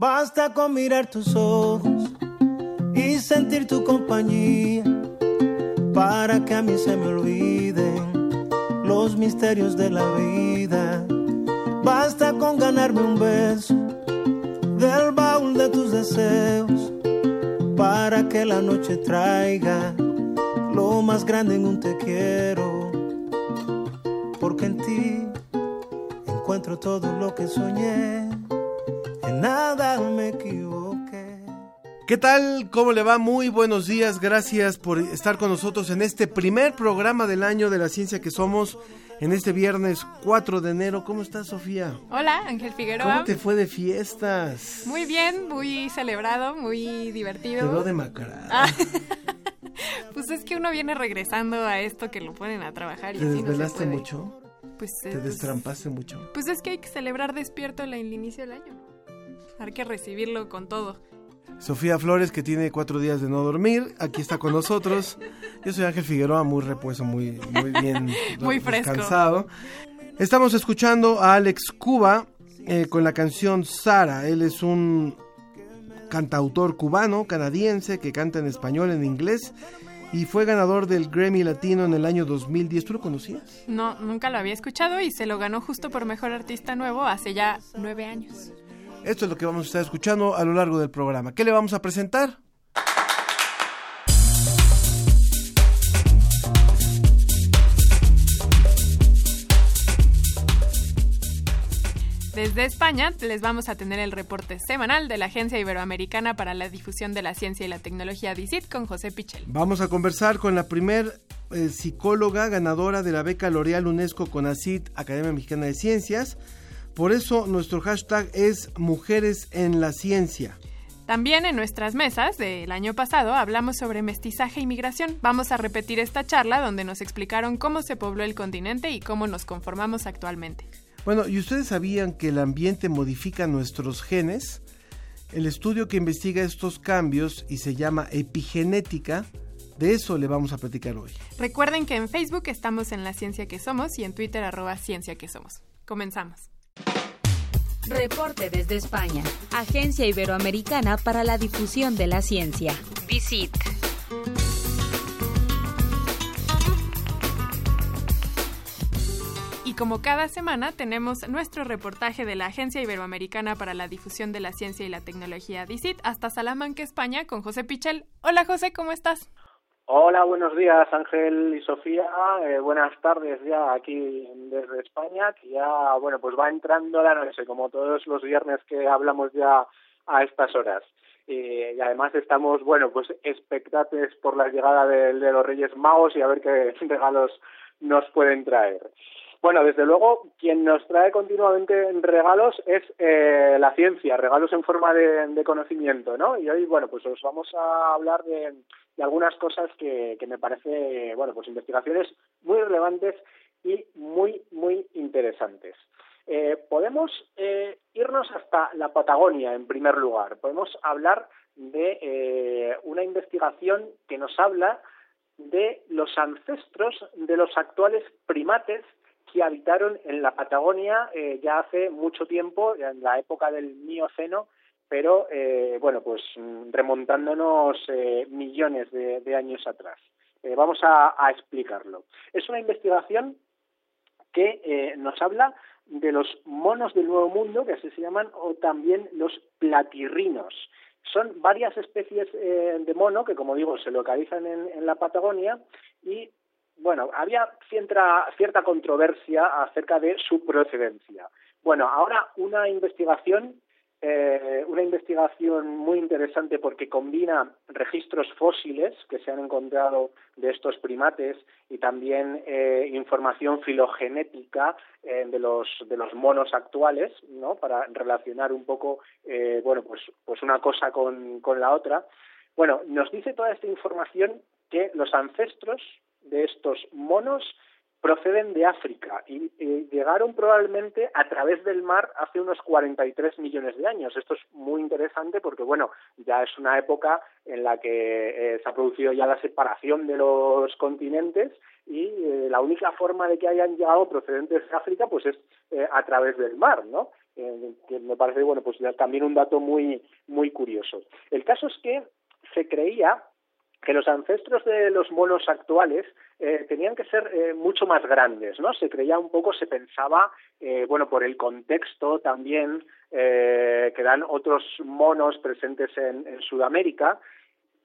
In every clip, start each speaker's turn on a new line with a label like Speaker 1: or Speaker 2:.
Speaker 1: Basta con mirar tus ojos y sentir tu compañía para que a mí se me olviden los misterios de la vida. Basta con ganarme un beso del baúl de tus deseos para que la noche traiga lo más grande en un te quiero. Porque en ti encuentro todo lo que soñé, nada me equivoqué.
Speaker 2: ¿Qué tal? ¿Cómo le va? Muy buenos días. Gracias por estar con nosotros en este primer programa del año de la ciencia que somos en este viernes 4 de enero. ¿Cómo estás, Sofía?
Speaker 3: Hola, Ángel Figueroa.
Speaker 2: ¿Cómo te fue de fiestas?
Speaker 3: Muy bien, muy celebrado, muy divertido.
Speaker 2: Te veo demacrado.
Speaker 3: Ah. pues es que uno viene regresando a esto que lo ponen a trabajar. Y
Speaker 2: ¿Te
Speaker 3: así no se
Speaker 2: desvelaste
Speaker 3: puede.
Speaker 2: mucho?
Speaker 3: Pues, eh,
Speaker 2: ¿Te
Speaker 3: pues-
Speaker 2: destrampaste mucho?
Speaker 3: Pues es que hay que celebrar despierto el inicio del año. Hay que recibirlo con todo.
Speaker 2: Sofía Flores, que tiene cuatro días de no dormir, aquí está con nosotros. Yo soy Ángel Figueroa, muy repuesto, muy, muy bien
Speaker 3: Muy fresco.
Speaker 2: descansado. Estamos escuchando a Alex Cuba eh, con la canción Sara. Él es un cantautor cubano, canadiense, que canta en español, en inglés, y fue ganador del Grammy Latino en el año 2010. ¿Tú lo conocías?
Speaker 3: No, nunca lo había escuchado y se lo ganó justo por Mejor Artista Nuevo hace ya nueve años.
Speaker 2: Esto es lo que vamos a estar escuchando a lo largo del programa. ¿Qué le vamos a presentar?
Speaker 3: Desde España les vamos a tener el reporte semanal de la Agencia Iberoamericana para la Difusión de la Ciencia y la Tecnología DICIT con José Pichel.
Speaker 2: Vamos a conversar con la primer eh, psicóloga ganadora de la beca L'Oreal UNESCO con ACID, Academia Mexicana de Ciencias. Por eso nuestro hashtag es Mujeres en la Ciencia.
Speaker 3: También en nuestras mesas del año pasado hablamos sobre mestizaje y migración. Vamos a repetir esta charla donde nos explicaron cómo se pobló el continente y cómo nos conformamos actualmente.
Speaker 2: Bueno, ¿y ustedes sabían que el ambiente modifica nuestros genes? El estudio que investiga estos cambios y se llama epigenética, de eso le vamos a platicar hoy.
Speaker 3: Recuerden que en Facebook estamos en La Ciencia que Somos y en Twitter arroba Ciencia que Somos. Comenzamos.
Speaker 4: Reporte desde España. Agencia Iberoamericana para la Difusión de la Ciencia. Visit.
Speaker 3: Y como cada semana tenemos nuestro reportaje de la Agencia Iberoamericana para la Difusión de la Ciencia y la Tecnología DICIT hasta Salamanca, España, con José Pichel. Hola José, ¿cómo estás?
Speaker 5: Hola, buenos días Ángel y Sofía. Eh, buenas tardes ya aquí desde España, que ya, bueno, pues va entrando la noche, como todos los viernes que hablamos ya a estas horas. Y además estamos, bueno, pues expectantes por la llegada de los Reyes Magos y a ver qué regalos nos pueden traer. Bueno, desde luego, quien nos trae continuamente regalos es eh, la ciencia, regalos en forma de, conocimiento, ¿no? Y hoy, bueno, pues os vamos a hablar de, de algunas cosas que, que, me parece, bueno, pues investigaciones muy relevantes y muy, muy interesantes. Eh, podemos eh, irnos hasta la Patagonia, en primer lugar. Podemos hablar de eh, una investigación que nos habla de los ancestros de los actuales primates que habitaron en la Patagonia eh, ya hace mucho tiempo, en la época del Mioceno, pero eh, bueno, pues remontándonos eh, millones de, años atrás. Eh, vamos a, a, explicarlo. Es una investigación que eh, nos habla de los monos del Nuevo Mundo, que así se llaman, o también los platirrinos. Son varias especies eh, de mono que, como digo, se localizan en, en la Patagonia y bueno, había cierta, cierta controversia acerca de su procedencia. Bueno, ahora una investigación eh, una investigación muy interesante porque combina registros fósiles que se han encontrado de estos primates y también eh, información filogenética eh, de los de los monos actuales, ¿no? Para relacionar un poco, bueno, pues pues una cosa con, con la otra. Bueno, nos dice toda esta información que los ancestros de estos monos proceden de África y, llegaron probablemente a través del mar hace unos 43 millones de años. Esto es muy interesante porque, bueno, ya es una época en la que eh, se ha producido ya la separación de los continentes y eh, la única forma de que hayan llegado procedentes de África pues es eh, a través del mar, ¿no? que me parece, bueno, pues también un dato muy, muy curioso. El caso es que se creía que los ancestros de los monos actuales eh, tenían que ser eh, mucho más grandes, ¿no? Se creía un poco, se pensaba, eh, bueno, por el contexto también que dan otros monos presentes en, en Sudamérica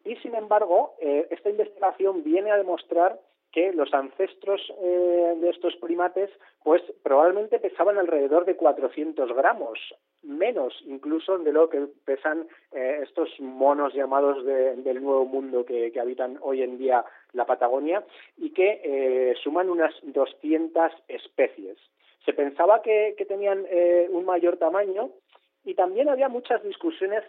Speaker 5: y, sin embargo, esta investigación viene a demostrar que los ancestros eh, de estos primates pues probablemente pesaban alrededor de 400 gramos, menos incluso de lo que pesan eh, estos monos llamados del Nuevo Mundo que, habitan hoy en día la Patagonia y que eh, suman unas 200 especies. Se pensaba que tenían un mayor tamaño y también había muchas discusiones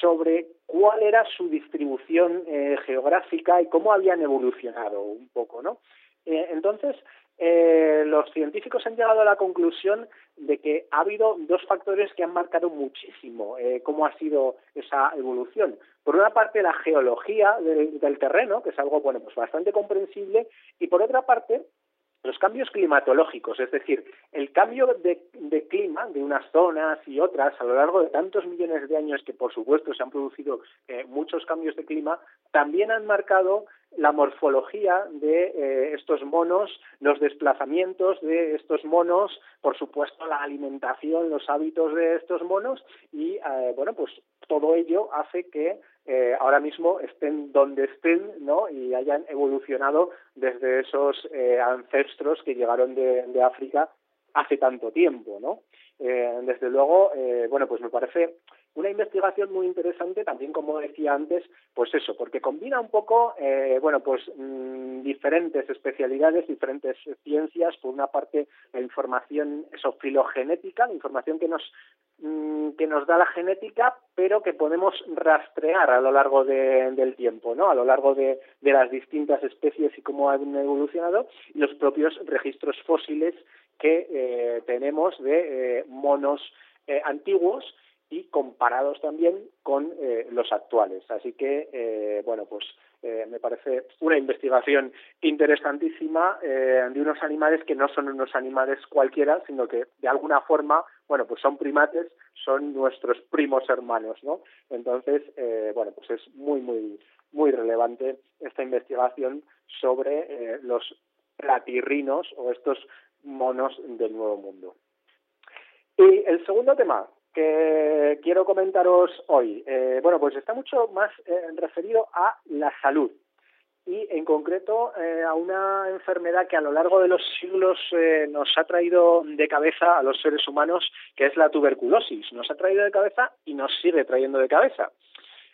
Speaker 5: sobre cuál era su distribución eh, geográfica y cómo habían evolucionado un poco, ¿no? Eh, entonces, eh, los científicos han llegado a la conclusión de que ha habido dos factores que han marcado muchísimo cómo ha sido esa evolución. Por una parte, la geología del terreno, que es algo bueno, pues bastante comprensible, y por otra parte, los cambios climatológicos, es decir, el cambio de, clima de unas zonas y otras a lo largo de tantos millones de años que por supuesto se han producido eh, muchos cambios de clima, también han marcado la morfología de eh, estos monos, los desplazamientos de estos monos, por supuesto la alimentación, los hábitos de estos monos y eh, bueno pues todo ello hace que eh, ahora mismo estén donde estén ¿no? y hayan evolucionado desde esos eh, ancestros que llegaron de, de, África hace tanto tiempo. ¿no? Eh, desde luego, bueno, pues me parece una investigación muy interesante también, como decía antes, pues eso, porque combina un poco, eh, bueno, pues mm, diferentes especialidades, diferentes ciencias. Por una parte, la información eso, filogenética, la información que nos mm, que nos da la genética, pero que podemos rastrear a lo largo del tiempo, ¿no? A lo largo de, las distintas especies y cómo han evolucionado, y los propios registros fósiles que eh, tenemos de eh, monos antiguos y comparados también con eh, los actuales. Así que, eh, bueno, pues eh, me parece una investigación interesantísima de unos animales que no son unos animales cualquiera, sino que de alguna forma, bueno, pues son primates, son nuestros primos hermanos, ¿no? Entonces, bueno, pues es muy, muy, muy relevante esta investigación sobre los platirrinos o estos monos del Nuevo Mundo. Y el segundo tema que quiero comentaros hoy. Eh, bueno, pues está mucho más eh, referido a la salud y en concreto eh, a una enfermedad que a lo largo de los siglos nos ha traído de cabeza a los seres humanos, que es la tuberculosis. Nos ha traído de cabeza y nos sigue trayendo de cabeza.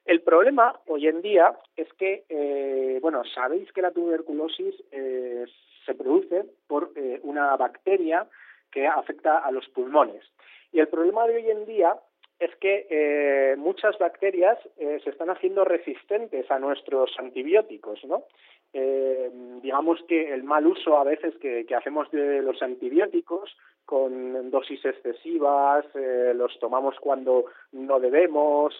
Speaker 5: El problema hoy en día es que, bueno, sabéis que la tuberculosis se produce por una bacteria que afecta a los pulmones. Y el problema de hoy en día es que eh, muchas bacterias eh, se están haciendo resistentes a nuestros antibióticos, ¿no? Eh, digamos que el mal uso a veces que, hacemos de los antibióticos con dosis excesivas, los tomamos cuando no debemos,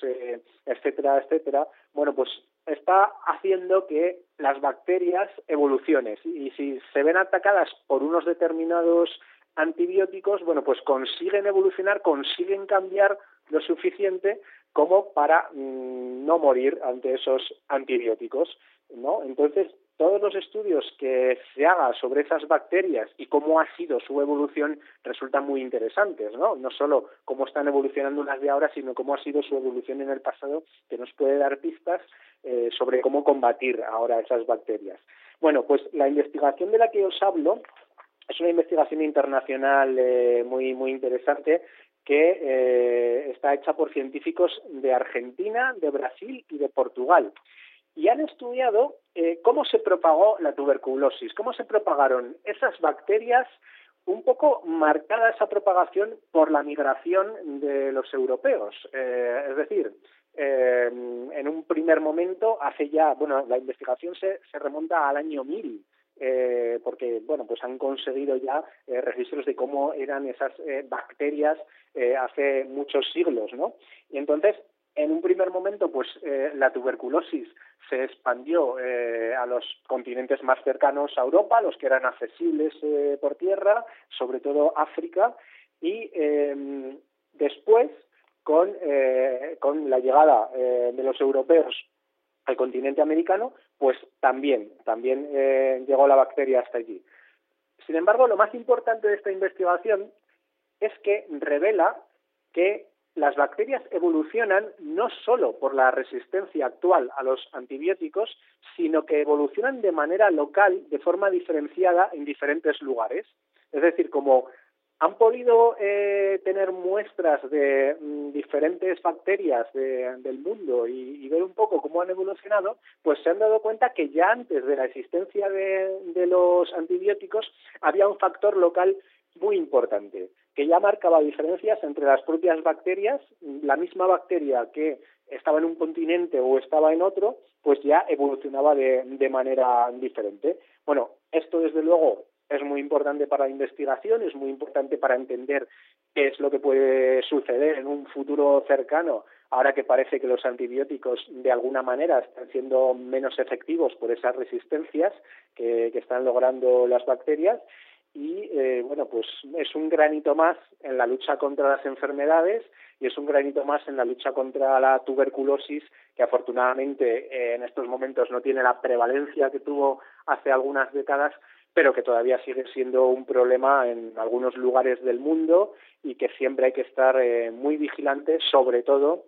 Speaker 5: etcétera, etcétera, bueno, pues está haciendo que las bacterias evolucionen y si se ven atacadas por unos determinados antibióticos, bueno, pues consiguen evolucionar, consiguen cambiar lo suficiente como para mm, no morir ante esos antibióticos, ¿no? Entonces, todos los estudios que se hagan sobre esas bacterias y cómo ha sido su evolución resultan muy interesantes, ¿no? No solo cómo están evolucionando unas de ahora, sino cómo ha sido su evolución en el pasado, que nos puede dar pistas eh, sobre cómo combatir ahora esas bacterias. Bueno, pues la investigación de la que os hablo es una investigación internacional eh, muy muy interesante que eh, está hecha por científicos de Argentina, de Brasil y de Portugal. Y han estudiado eh, cómo se propagó la tuberculosis, cómo se propagaron esas bacterias un poco marcada esa propagación por la migración de los europeos. Eh, es decir, eh, en un primer momento, hace ya, bueno, la investigación se, se remonta al año 1000, eh, porque bueno pues han conseguido ya eh, registros de cómo eran esas eh, bacterias eh, hace muchos siglos no y entonces en un primer momento pues eh, la tuberculosis se expandió eh, a los continentes más cercanos a Europa los que eran accesibles eh, por tierra sobre todo África y eh, después con, eh, con la llegada eh, de los europeos al continente americano, pues también, también eh, llegó la bacteria hasta allí. Sin embargo, lo más importante de esta investigación es que revela que las bacterias evolucionan no solo por la resistencia actual a los antibióticos, sino que evolucionan de manera local, de forma diferenciada en diferentes lugares. Es decir, como han podido eh, tener muestras de mm, diferentes bacterias de, del mundo y, ver un poco cómo han evolucionado, pues se han dado cuenta que ya antes de la existencia de, de los antibióticos había un factor local muy importante, que ya marcaba diferencias entre las propias bacterias, la misma bacteria que estaba en un continente o estaba en otro, pues ya evolucionaba de, de manera diferente. Bueno, esto desde luego es muy importante para la investigación, es muy importante para entender qué es lo que puede suceder en un futuro cercano, ahora que parece que los antibióticos de alguna manera están siendo menos efectivos por esas resistencias que, están logrando las bacterias. Y eh, bueno, pues es un granito más en la lucha contra las enfermedades y es un granito más en la lucha contra la tuberculosis, que afortunadamente eh, en estos momentos no tiene la prevalencia que tuvo hace algunas décadas, pero que todavía sigue siendo un problema en algunos lugares del mundo y que siempre hay que estar eh, muy vigilantes, sobre todo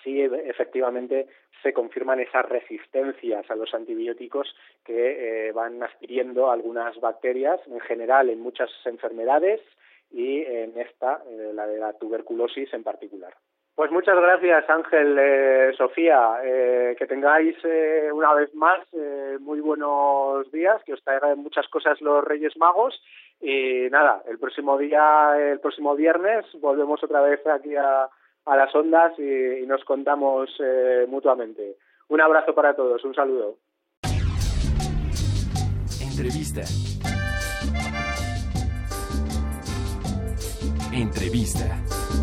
Speaker 5: si efectivamente se confirman esas resistencias a los antibióticos que eh, van adquiriendo algunas bacterias, en general en muchas enfermedades y en esta, eh, la de la tuberculosis en particular. Pues muchas gracias Ángel, eh, Sofía, eh, que tengáis eh, una vez más eh, muy buenos días, que os traigan muchas cosas los Reyes Magos y nada, el próximo día, el próximo viernes volvemos otra vez aquí a, a las ondas y, y nos contamos mutuamente. Un abrazo para todos, un saludo.
Speaker 6: Entrevista. Entrevista.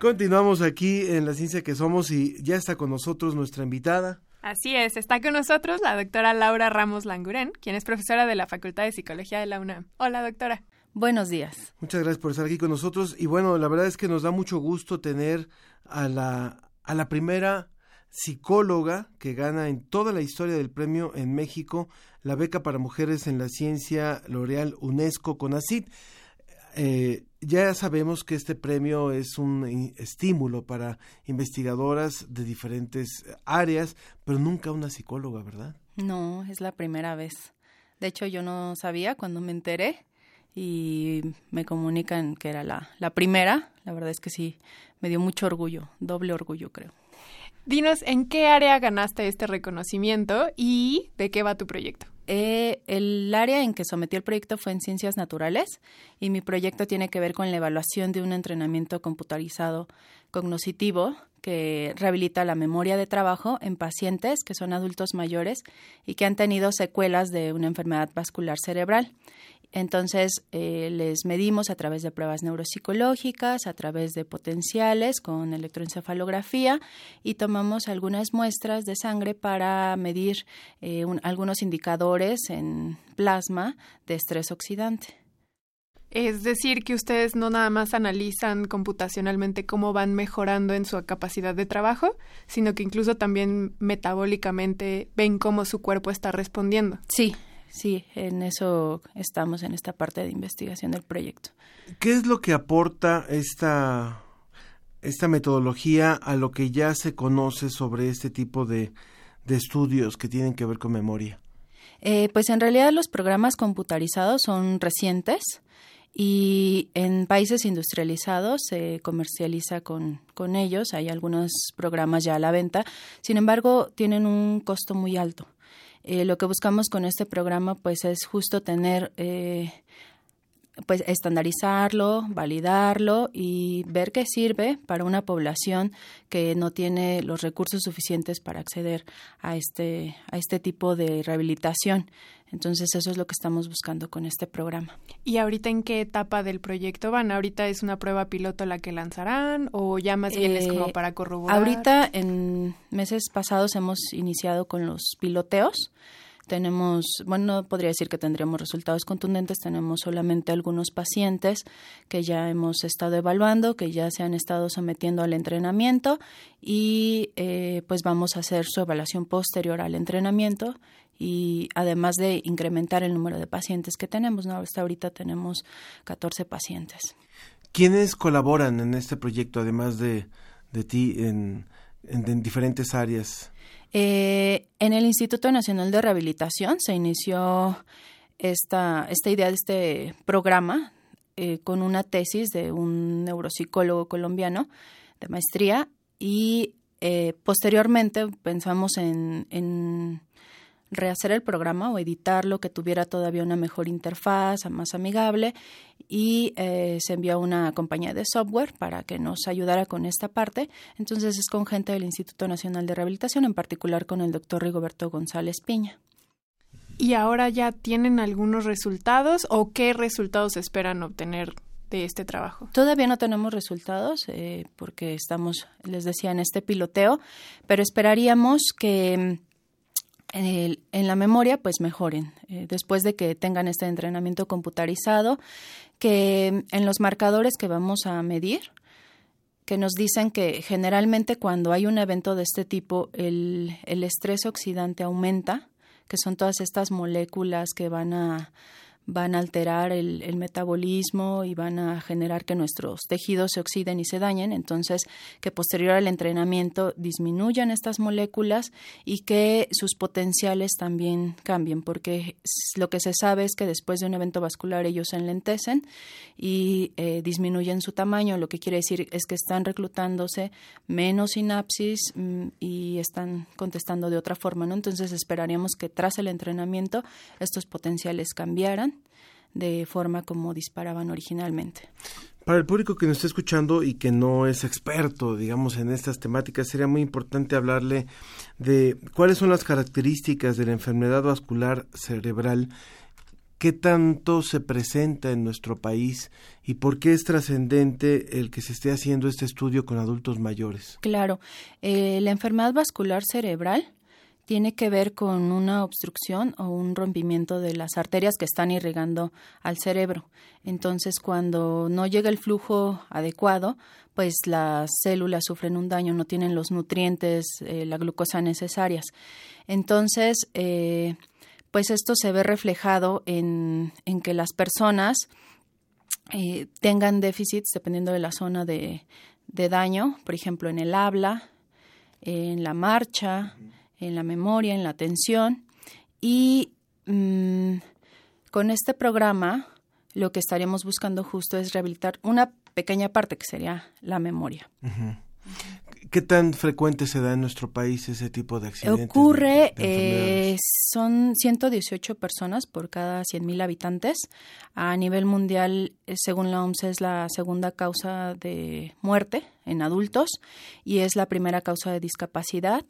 Speaker 2: Continuamos aquí en La Ciencia que Somos y ya está con nosotros nuestra invitada.
Speaker 3: Así es, está con nosotros la doctora Laura Ramos Languren, quien es profesora de la Facultad de Psicología de la UNAM. Hola, doctora.
Speaker 7: Buenos días.
Speaker 2: Muchas gracias por estar aquí con nosotros y bueno, la verdad es que nos da mucho gusto tener a la, a la primera psicóloga que gana en toda la historia del premio en México la beca para mujeres en la ciencia L'Oreal UNESCO CONACYT. Eh, ya sabemos que este premio es un estímulo para investigadoras de diferentes áreas, pero nunca una psicóloga, ¿verdad?
Speaker 8: No, es la primera vez. De hecho, yo no sabía cuando me enteré y me comunican que era la, la primera. La verdad es que sí, me dio mucho orgullo, doble orgullo creo.
Speaker 3: Dinos, ¿en qué área ganaste este reconocimiento y de qué va tu proyecto?
Speaker 8: Eh, el área en que sometí el proyecto fue en ciencias naturales y mi proyecto tiene que ver con la evaluación de un entrenamiento computarizado cognoscitivo que rehabilita la memoria de trabajo en pacientes que son adultos mayores y que han tenido secuelas de una enfermedad vascular cerebral. Entonces, eh, les medimos a través de pruebas neuropsicológicas, a través de potenciales con electroencefalografía y tomamos algunas muestras de sangre para medir eh, un, algunos indicadores en plasma de estrés oxidante.
Speaker 3: Es decir, que ustedes no nada más analizan computacionalmente cómo van mejorando en su capacidad de trabajo, sino que incluso también metabólicamente ven cómo su cuerpo está respondiendo.
Speaker 8: Sí, sí, en eso estamos en esta parte de investigación del proyecto.
Speaker 2: ¿Qué es lo que aporta esta, esta metodología a lo que ya se conoce sobre este tipo de, de estudios que tienen que ver con memoria?
Speaker 8: Eh, pues en realidad los programas computarizados son recientes y en países industrializados se comercializa con, con ellos. Hay algunos programas ya a la venta. Sin embargo, tienen un costo muy alto. Eh, lo que buscamos con este programa pues es justo tener eh, pues estandarizarlo, validarlo y ver qué sirve para una población que no tiene los recursos suficientes para acceder a este a este tipo de rehabilitación. Entonces eso es lo que estamos buscando con este programa.
Speaker 3: ¿Y ahorita en qué etapa del proyecto van? ¿Ahorita es una prueba piloto la que lanzarán o ya más bien es como
Speaker 8: Eh,
Speaker 3: para corroborar?
Speaker 8: Ahorita en meses pasados hemos iniciado con los piloteos. Tenemos, bueno, no podría decir que tendríamos resultados contundentes, tenemos solamente algunos pacientes que ya hemos estado evaluando, que ya se han estado sometiendo al entrenamiento y eh, pues vamos a hacer su evaluación posterior al entrenamiento y además de incrementar el número de pacientes que tenemos, ¿no? Hasta ahorita tenemos 14 pacientes.
Speaker 2: ¿Quiénes colaboran en este proyecto, además de, de ti, en, en- en diferentes áreas?
Speaker 8: Eh, en el Instituto Nacional de Rehabilitación se inició esta, esta idea de este programa eh, con una tesis de un neuropsicólogo colombiano de maestría y eh, posteriormente pensamos en, en rehacer el programa o editarlo, que tuviera todavía una mejor interfaz, más amigable, y eh, se envió a una compañía de software para que nos ayudara con esta parte. Entonces es con gente del Instituto Nacional de Rehabilitación, en particular con el doctor Rigoberto González Piña.
Speaker 3: ¿Y ahora ya tienen algunos resultados o qué resultados esperan obtener de este trabajo?
Speaker 8: Todavía no tenemos resultados eh, porque estamos, les decía, en este piloteo, pero esperaríamos que mm, el- en la memoria pues mejoren eh, después de que tengan este entrenamiento computarizado, que en los marcadores que vamos a medir, que nos dicen que generalmente cuando hay un evento de este tipo el, el estrés oxidante aumenta, que son todas estas moléculas que van a van a alterar el, el metabolismo y van a generar que nuestros tejidos se oxiden y se dañen, entonces que posterior al entrenamiento disminuyan estas moléculas y que sus potenciales también cambien, porque lo que se sabe es que después de un evento vascular ellos se enlentecen y eh, disminuyen su tamaño, lo que quiere decir es que están reclutándose menos sinapsis mm, y están contestando de otra forma, ¿no? Entonces esperaríamos que tras el entrenamiento estos potenciales cambiaran de forma como disparaban originalmente.
Speaker 2: Para el público que nos está escuchando y que no es experto, digamos, en estas temáticas, sería muy importante hablarle de cuáles son las características de la enfermedad vascular cerebral, qué tanto se presenta en nuestro país y por qué es trascendente el que se esté haciendo este estudio con adultos mayores.
Speaker 8: Claro, eh, la enfermedad vascular cerebral tiene que ver con una obstrucción o un rompimiento de las arterias que están irrigando al cerebro. Entonces, cuando no llega el flujo adecuado, pues las células sufren un daño, no tienen los nutrientes, eh, la glucosa necesarias. Entonces, eh, pues esto se ve reflejado en, que las personas eh, tengan déficits dependiendo de la zona de daño, por ejemplo, en el habla, en la marcha, en la memoria, en la atención. Y mm, con este programa lo que estaríamos buscando justo es rehabilitar una pequeña parte que sería la memoria.
Speaker 2: ¿Qué tan frecuente se da en nuestro país ese tipo de accidentes?
Speaker 8: Ocurre,
Speaker 2: de- de
Speaker 8: eh, son 118 personas por cada 100.000 habitantes. A nivel mundial, eh, según la OMS, es la segunda causa de muerte en adultos y es la primera causa de discapacidad.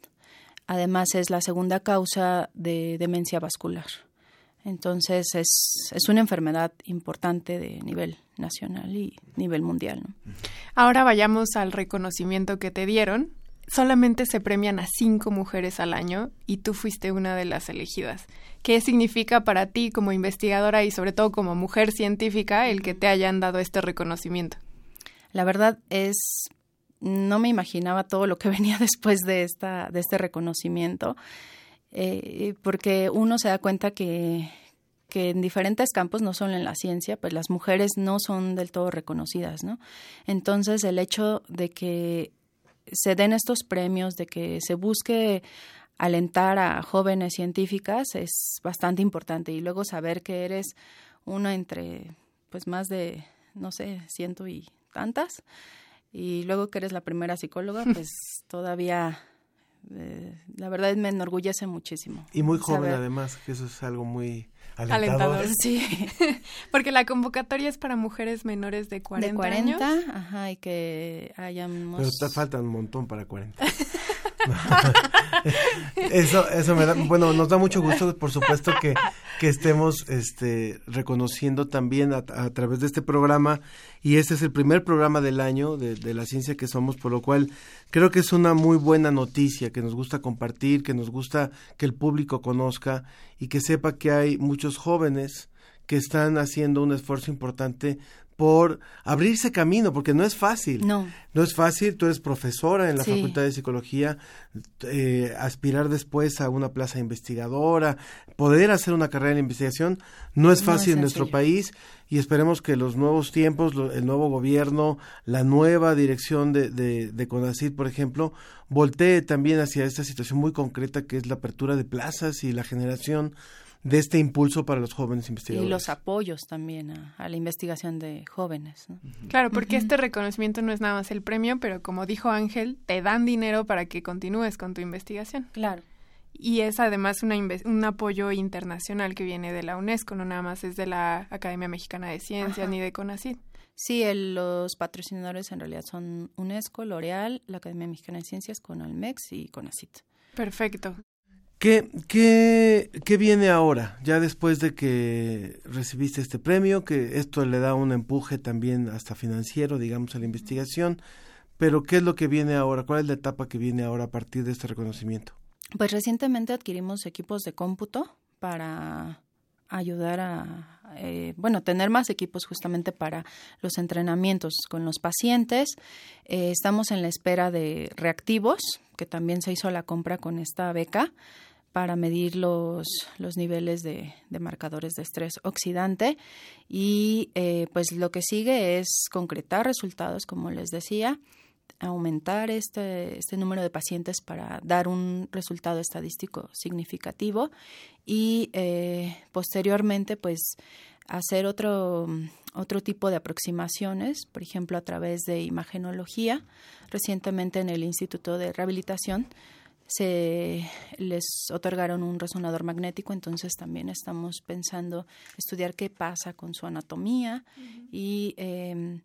Speaker 8: Además, es la segunda causa de demencia vascular. Entonces, es, es una enfermedad importante de nivel nacional y nivel mundial. ¿no?
Speaker 3: Ahora vayamos al reconocimiento que te dieron. Solamente se premian a cinco mujeres al año y tú fuiste una de las elegidas. ¿Qué significa para ti como investigadora y sobre todo como mujer científica el que te hayan dado este reconocimiento?
Speaker 8: La verdad es, no me imaginaba todo lo que venía después de, esta, de este reconocimiento, eh, porque uno se da cuenta que, que en diferentes campos, no solo en la ciencia, pues las mujeres no son del todo reconocidas, ¿no? Entonces, el hecho de que se den estos premios, de que se busque alentar a jóvenes científicas es bastante importante y luego saber que eres una entre pues más de no sé ciento y tantas y luego que eres la primera psicóloga pues todavía eh, la verdad me enorgullece muchísimo
Speaker 2: y muy joven además que eso es algo muy alentador,
Speaker 8: sí.
Speaker 3: Porque la convocatoria es para mujeres menores de 40,
Speaker 8: de 40 ajá y que hayamos
Speaker 2: pero te falta un montón para 40 eso, eso me da, bueno, nos da mucho gusto, por supuesto, que, que estemos este, reconociendo también a, través de este programa, y este es el primer programa del año de, de, la ciencia que somos, por lo cual creo que es una muy buena noticia, que nos gusta compartir, que nos gusta que el público conozca y que sepa que hay muchos jóvenes que están haciendo un esfuerzo importante por abrirse camino, porque no es fácil.
Speaker 8: No.
Speaker 2: No es fácil, tú eres profesora en la Facultad de Psicología, eh, aspirar después a una plaza investigadora, poder hacer una carrera en investigación, no es fácil en nuestro país y esperemos que los nuevos tiempos, el nuevo gobierno, la nueva dirección de, de, de CONACYT, por ejemplo, voltee también hacia esta situación muy concreta que es la apertura de plazas y la generación de este impulso para los jóvenes investigadores.
Speaker 8: Y los apoyos también a, la investigación de jóvenes.
Speaker 3: Claro, porque este reconocimiento no es nada más el premio, pero como dijo Ángel, te dan dinero para que continúes con tu investigación.
Speaker 8: Claro.
Speaker 3: Y es además una un apoyo internacional que viene de la UNESCO, no nada más es de la Academia Mexicana de Ciencias ni de CONACYT.
Speaker 8: Sí, los patrocinadores en realidad son UNESCO, L'Oreal, la Academia Mexicana de Ciencias, CONALMEX y CONACYT.
Speaker 3: Perfecto.
Speaker 2: ¿Qué, qué, ¿Qué viene ahora? Ya después de que recibiste este premio, que esto le da un empuje también hasta financiero, digamos, a la investigación, pero ¿qué es lo que viene ahora? ¿Cuál es la etapa que viene ahora a partir de este reconocimiento?
Speaker 8: Pues recientemente adquirimos equipos de cómputo para ayudar a, eh, bueno, tener más equipos justamente para los entrenamientos con los pacientes. Eh, estamos en la espera de reactivos, que también se hizo la compra con esta beca para medir los, los niveles de, de, marcadores de estrés oxidante y eh, pues lo que sigue es concretar resultados, como les decía, aumentar este, este número de pacientes para dar un resultado estadístico significativo y eh, posteriormente pues hacer otro, otro tipo de aproximaciones, por ejemplo a través de imagenología. Recientemente en el Instituto de Rehabilitación se les otorgaron un resonador magnético, entonces también estamos pensando estudiar qué pasa con su anatomía y eh,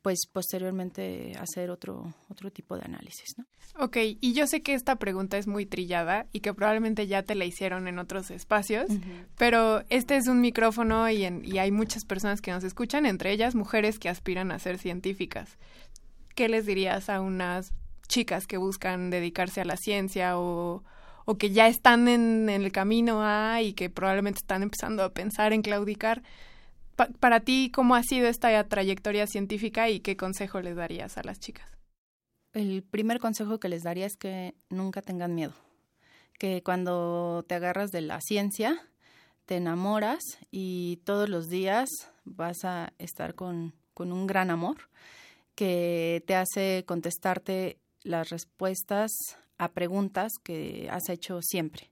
Speaker 8: pues posteriormente hacer otro, otro tipo de análisis. ¿no?
Speaker 3: Ok, y yo sé que esta pregunta es muy trillada y que probablemente ya te la hicieron en otros espacios, pero este es un micrófono y, y hay muchas personas que nos escuchan, entre ellas mujeres que aspiran a ser científicas. ¿Qué les dirías a unas chicas que buscan dedicarse a la ciencia o, o que ya están en, el camino A y que probablemente están empezando a pensar en claudicar? para ti, ¿cómo ha sido esta trayectoria científica y qué consejo les darías a las chicas?
Speaker 8: El primer consejo que les daría es que nunca tengan miedo, que cuando te agarras de la ciencia, te enamoras y todos los días vas a estar con, con un gran amor que te hace contestarte las respuestas a preguntas que has hecho siempre.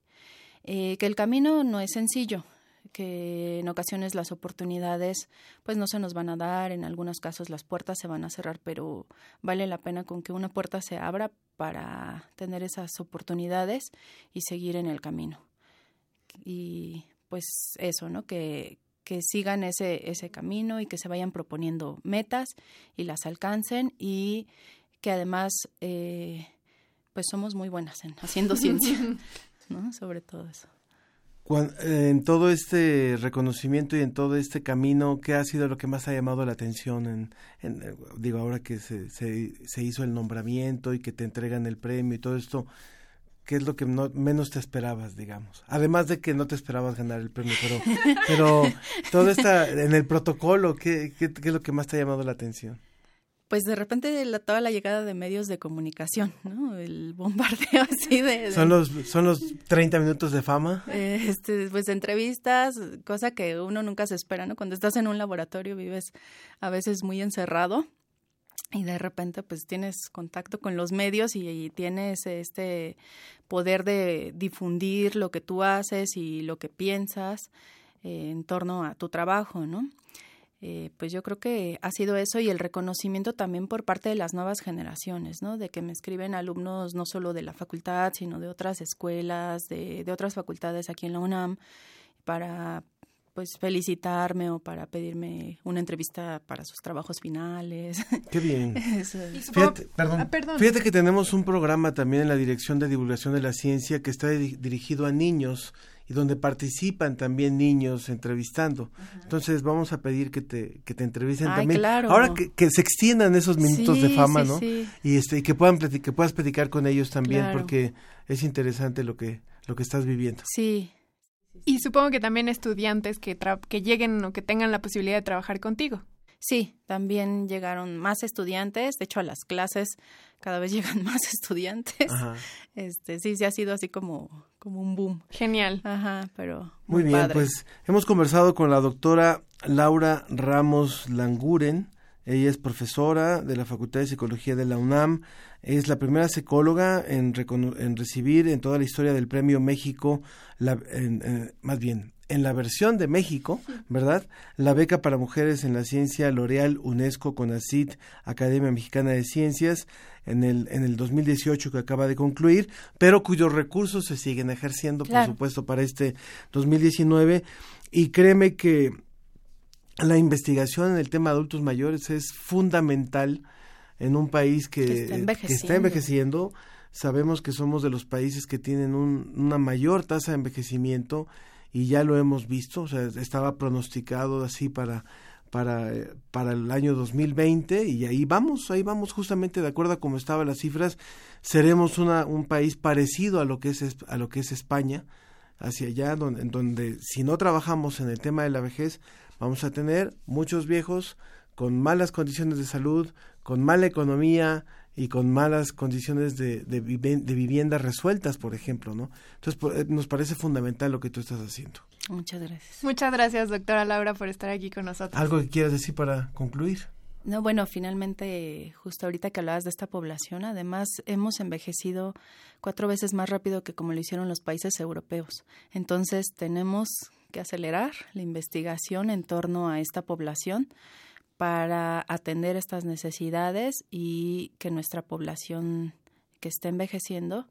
Speaker 8: Eh, que el camino no es sencillo, que en ocasiones las oportunidades pues no se nos van a dar, en algunos casos las puertas se van a cerrar, pero vale la pena con que una puerta se abra para tener esas oportunidades y seguir en el camino. Y pues eso, ¿no? Que, que sigan ese, ese camino y que se vayan proponiendo metas y las alcancen y que además eh, pues somos muy buenas en haciendo ciencia, ¿no? Sobre todo eso
Speaker 2: en todo este reconocimiento y en todo este camino, ¿qué ha sido lo que más ha llamado la atención? En, eh, digo, ahora que se, se, hizo el nombramiento y que te entregan el premio y todo esto, ¿qué es lo que menos te esperabas, digamos? Además de que no te esperabas ganar el premio, pero, pero todo está en el protocolo, ¿qué, qué, qué es lo que más te ha llamado la atención?
Speaker 8: Pues de repente la, toda la llegada de medios de comunicación, ¿no? El bombardeo así de...
Speaker 2: ¿Son los, son los 30 minutos de fama?
Speaker 8: este, pues entrevistas, cosa que uno nunca se espera, ¿no? Cuando estás en un laboratorio vives a veces muy encerrado y de repente pues tienes contacto con los medios y, tienes este poder de difundir lo que tú haces y lo que piensas eh, en torno a tu trabajo, ¿no? Eh, pues yo creo que ha sido eso y el reconocimiento también por parte de las nuevas generaciones, ¿no? De que me escriben alumnos no solo de la facultad, sino de otras escuelas, de, de otras facultades aquí en la UNAM, para pues felicitarme o para pedirme una entrevista para sus trabajos finales.
Speaker 2: Qué bien. Fíjate, ah, perdón, Fíjate que tenemos un programa también en la Dirección de Divulgación de la Ciencia que está dirigido a niños y donde participan también niños entrevistando. Entonces vamos a pedir que te, que te entrevisten también. Ahora que, que, se extiendan esos minutos de fama, ¿no? Y este y que puedan que puedas platicar con ellos también porque es interesante lo que lo que estás viviendo.
Speaker 8: Sí.
Speaker 3: Y supongo que también estudiantes que que lleguen o que tengan la posibilidad de trabajar contigo.
Speaker 8: Sí, también llegaron más estudiantes, de hecho a las clases cada vez llegan más estudiantes. Este, sí, sí ha sido así como, como un boom.
Speaker 3: Genial.
Speaker 8: Ajá, pero
Speaker 2: muy, bien, pues hemos conversado con la doctora Laura Ramos Languren. Ella es profesora de la Facultad de Psicología de la UNAM. Es la primera psicóloga en, en recibir en toda la historia del Premio México, la, más bien, en la versión de México, ¿verdad? La beca para mujeres en la ciencia L'Oreal UNESCO CONACIT Academia Mexicana de Ciencias en el en el 2018 que acaba de concluir, pero cuyos recursos se siguen ejerciendo, por supuesto, para este 2019 y créeme que la investigación en el tema de adultos mayores es fundamental en un país que, está envejeciendo. Sabemos que somos de los países que tienen una mayor tasa de envejecimiento y ya lo hemos visto, o sea, estaba pronosticado así para para, para el año 2020 y ahí vamos, ahí vamos justamente de acuerdo a cómo estaban las cifras, seremos una, un país parecido a lo que es a lo que es España, hacia allá donde si no trabajamos en el tema de la vejez, vamos a tener muchos viejos con malas condiciones de salud, con mala economía, y con malas condiciones de, de, vivienda resueltas, por ejemplo, ¿no? Entonces, eh, nos parece fundamental lo que tú estás haciendo.
Speaker 8: Muchas gracias.
Speaker 3: Muchas gracias, doctora Laura, por estar aquí con nosotros.
Speaker 2: ¿Algo que quieras decir para concluir?
Speaker 8: No, bueno, finalmente, justo ahorita que hablabas de esta población, además hemos envejecido cuatro veces más rápido que como lo hicieron los países europeos. Entonces, tenemos que acelerar la investigación en torno a esta población para atender estas necesidades y que nuestra población que esté envejeciendo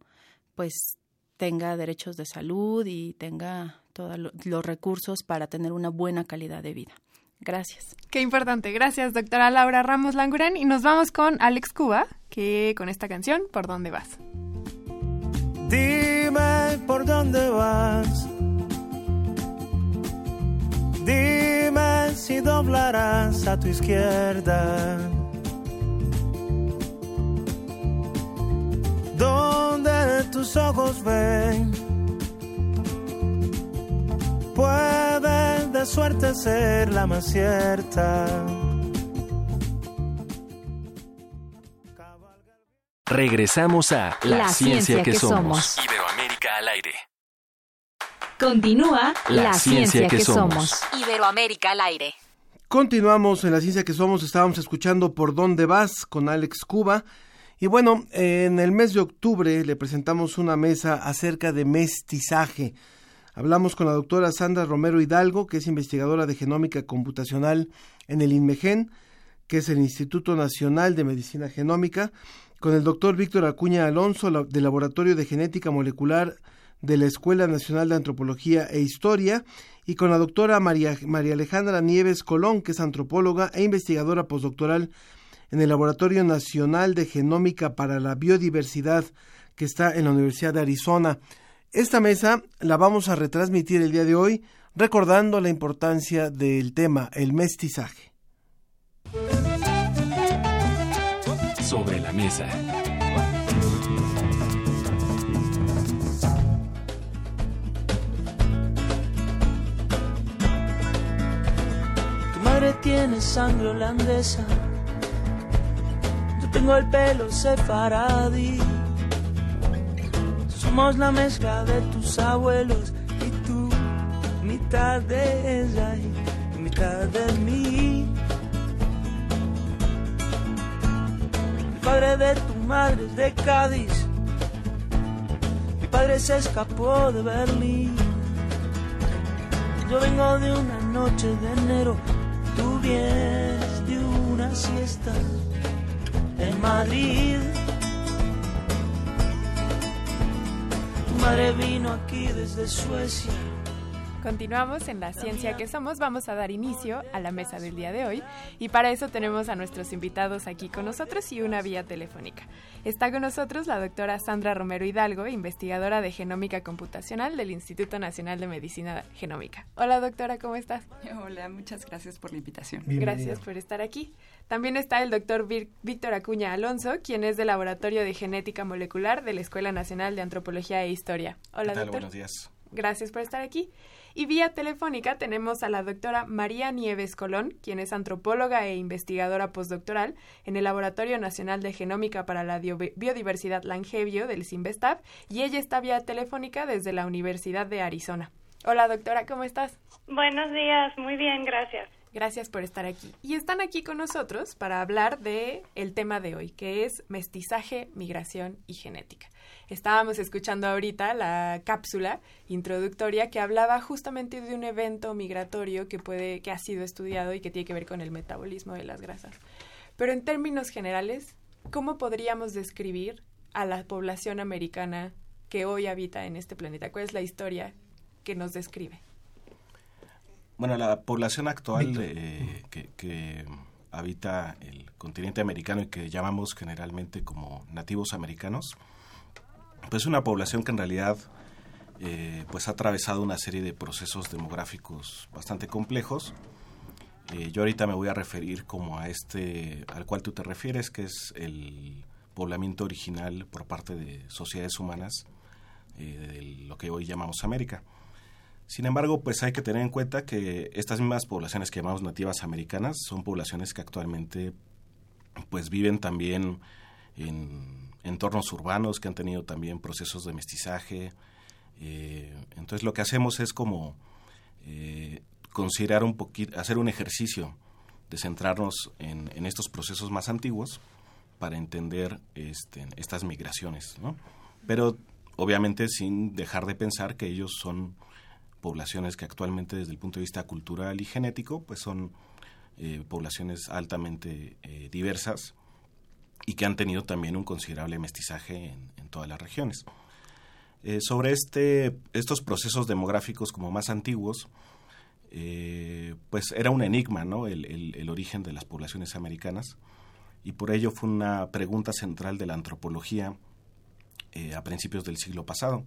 Speaker 8: pues tenga derechos de salud y tenga todos los recursos para tener una buena calidad de vida. Gracias.
Speaker 3: Qué importante. Gracias, doctora Laura Ramos Langurén. Y nos vamos con Alex Cuba, que con esta canción, ¿Por dónde vas?
Speaker 1: Dime por dónde vas doblarás a tu izquierda. Donde tus ojos ven, puede de suerte ser la más cierta.
Speaker 6: Regresamos a La, ciencia, que, somos. Iberoamérica al aire.
Speaker 4: Continúa La, ciencia, que, somos. Iberoamérica al aire.
Speaker 2: Continuamos en La ciencia que somos. Estábamos escuchando Por dónde vas con Alex Cuba. Y bueno, en el mes de octubre le presentamos una mesa acerca de mestizaje. Hablamos con la doctora Sandra Romero Hidalgo, que es investigadora de genómica computacional en el INMEGEN, que es el Instituto Nacional de Medicina Genómica, con el doctor Víctor Acuña Alonso, del Laboratorio de Genética Molecular de la Escuela Nacional de Antropología e Historia y con la doctora María, María Alejandra Nieves Colón, que es antropóloga e investigadora postdoctoral en el Laboratorio Nacional de Genómica para la Biodiversidad que está en la Universidad de Arizona. Esta mesa la vamos a retransmitir el día de hoy recordando la importancia del tema, el mestizaje.
Speaker 6: Sobre la mesa.
Speaker 1: Tiene sangre holandesa. Yo tengo el pelo sefaradí. Somos la mezcla de tus abuelos y tú, mitad de ella y mitad de mí. padre de tu madre es de Cádiz. Mi padre se escapó de Berlín. Yo vengo de una noche de enero, tú vienes de una siesta en Madrid. Madre vino aquí desde Suecia.
Speaker 3: Continuamos en la ciencia que somos. Vamos a dar inicio a la mesa del día de hoy y para eso tenemos a nuestros invitados aquí con nosotros y una vía telefónica. Está con nosotros la doctora Sandra Romero Hidalgo, investigadora de genómica computacional del Instituto Nacional de Medicina Genómica. Hola doctora, ¿cómo estás?
Speaker 9: Hola, muchas gracias por la invitación.
Speaker 3: Gracias por estar aquí. También está el doctor Víctor Acuña Alonso, quien es del Laboratorio de Genética Molecular de la Escuela Nacional de Antropología e Historia. Hola
Speaker 10: ¿Qué tal?
Speaker 3: doctor.
Speaker 10: Buenos días.
Speaker 3: Gracias por estar aquí. Y vía telefónica tenemos a la doctora María Nieves Colón, quien es antropóloga e investigadora postdoctoral en el Laboratorio Nacional de Genómica para la Biodiversidad Langevio del CIMBESTAB, y ella está vía telefónica desde la Universidad de Arizona. Hola doctora, ¿cómo estás?
Speaker 11: Buenos días, muy bien, gracias.
Speaker 3: Gracias por estar aquí. Y están aquí con nosotros para hablar de el tema de hoy, que es mestizaje, migración y genética. Estábamos escuchando ahorita la cápsula introductoria que hablaba justamente de un evento migratorio que puede que ha sido estudiado y que tiene que ver con el metabolismo de las grasas. Pero en términos generales, ¿cómo podríamos describir a la población americana que hoy habita en este planeta? ¿Cuál es la historia que nos describe?
Speaker 10: Bueno, la población actual eh, que, que habita el continente americano y que llamamos generalmente como nativos americanos, pues es una población que en realidad eh, pues ha atravesado una serie de procesos demográficos bastante complejos. Eh, yo ahorita me voy a referir como a este al cual tú te refieres, que es el poblamiento original por parte de sociedades humanas eh, de lo que hoy llamamos América. Sin embargo, pues hay que tener en cuenta que estas mismas poblaciones que llamamos nativas americanas son poblaciones que actualmente pues viven también en entornos urbanos, que han tenido también procesos de mestizaje. Eh, entonces lo que hacemos es como eh, considerar un poquito, hacer un ejercicio de centrarnos en, estos procesos más antiguos para entender este, estas migraciones, ¿no? Pero obviamente sin dejar de pensar que ellos son poblaciones que actualmente desde el punto de vista cultural y genético pues son eh, poblaciones altamente eh, diversas y que han tenido también un considerable mestizaje en, todas las regiones. Eh, sobre este, estos procesos demográficos como más antiguos, pues era un enigma ¿no? el, origen de las poblaciones americanas y por ello fue una pregunta central de la antropología a principios del siglo pasado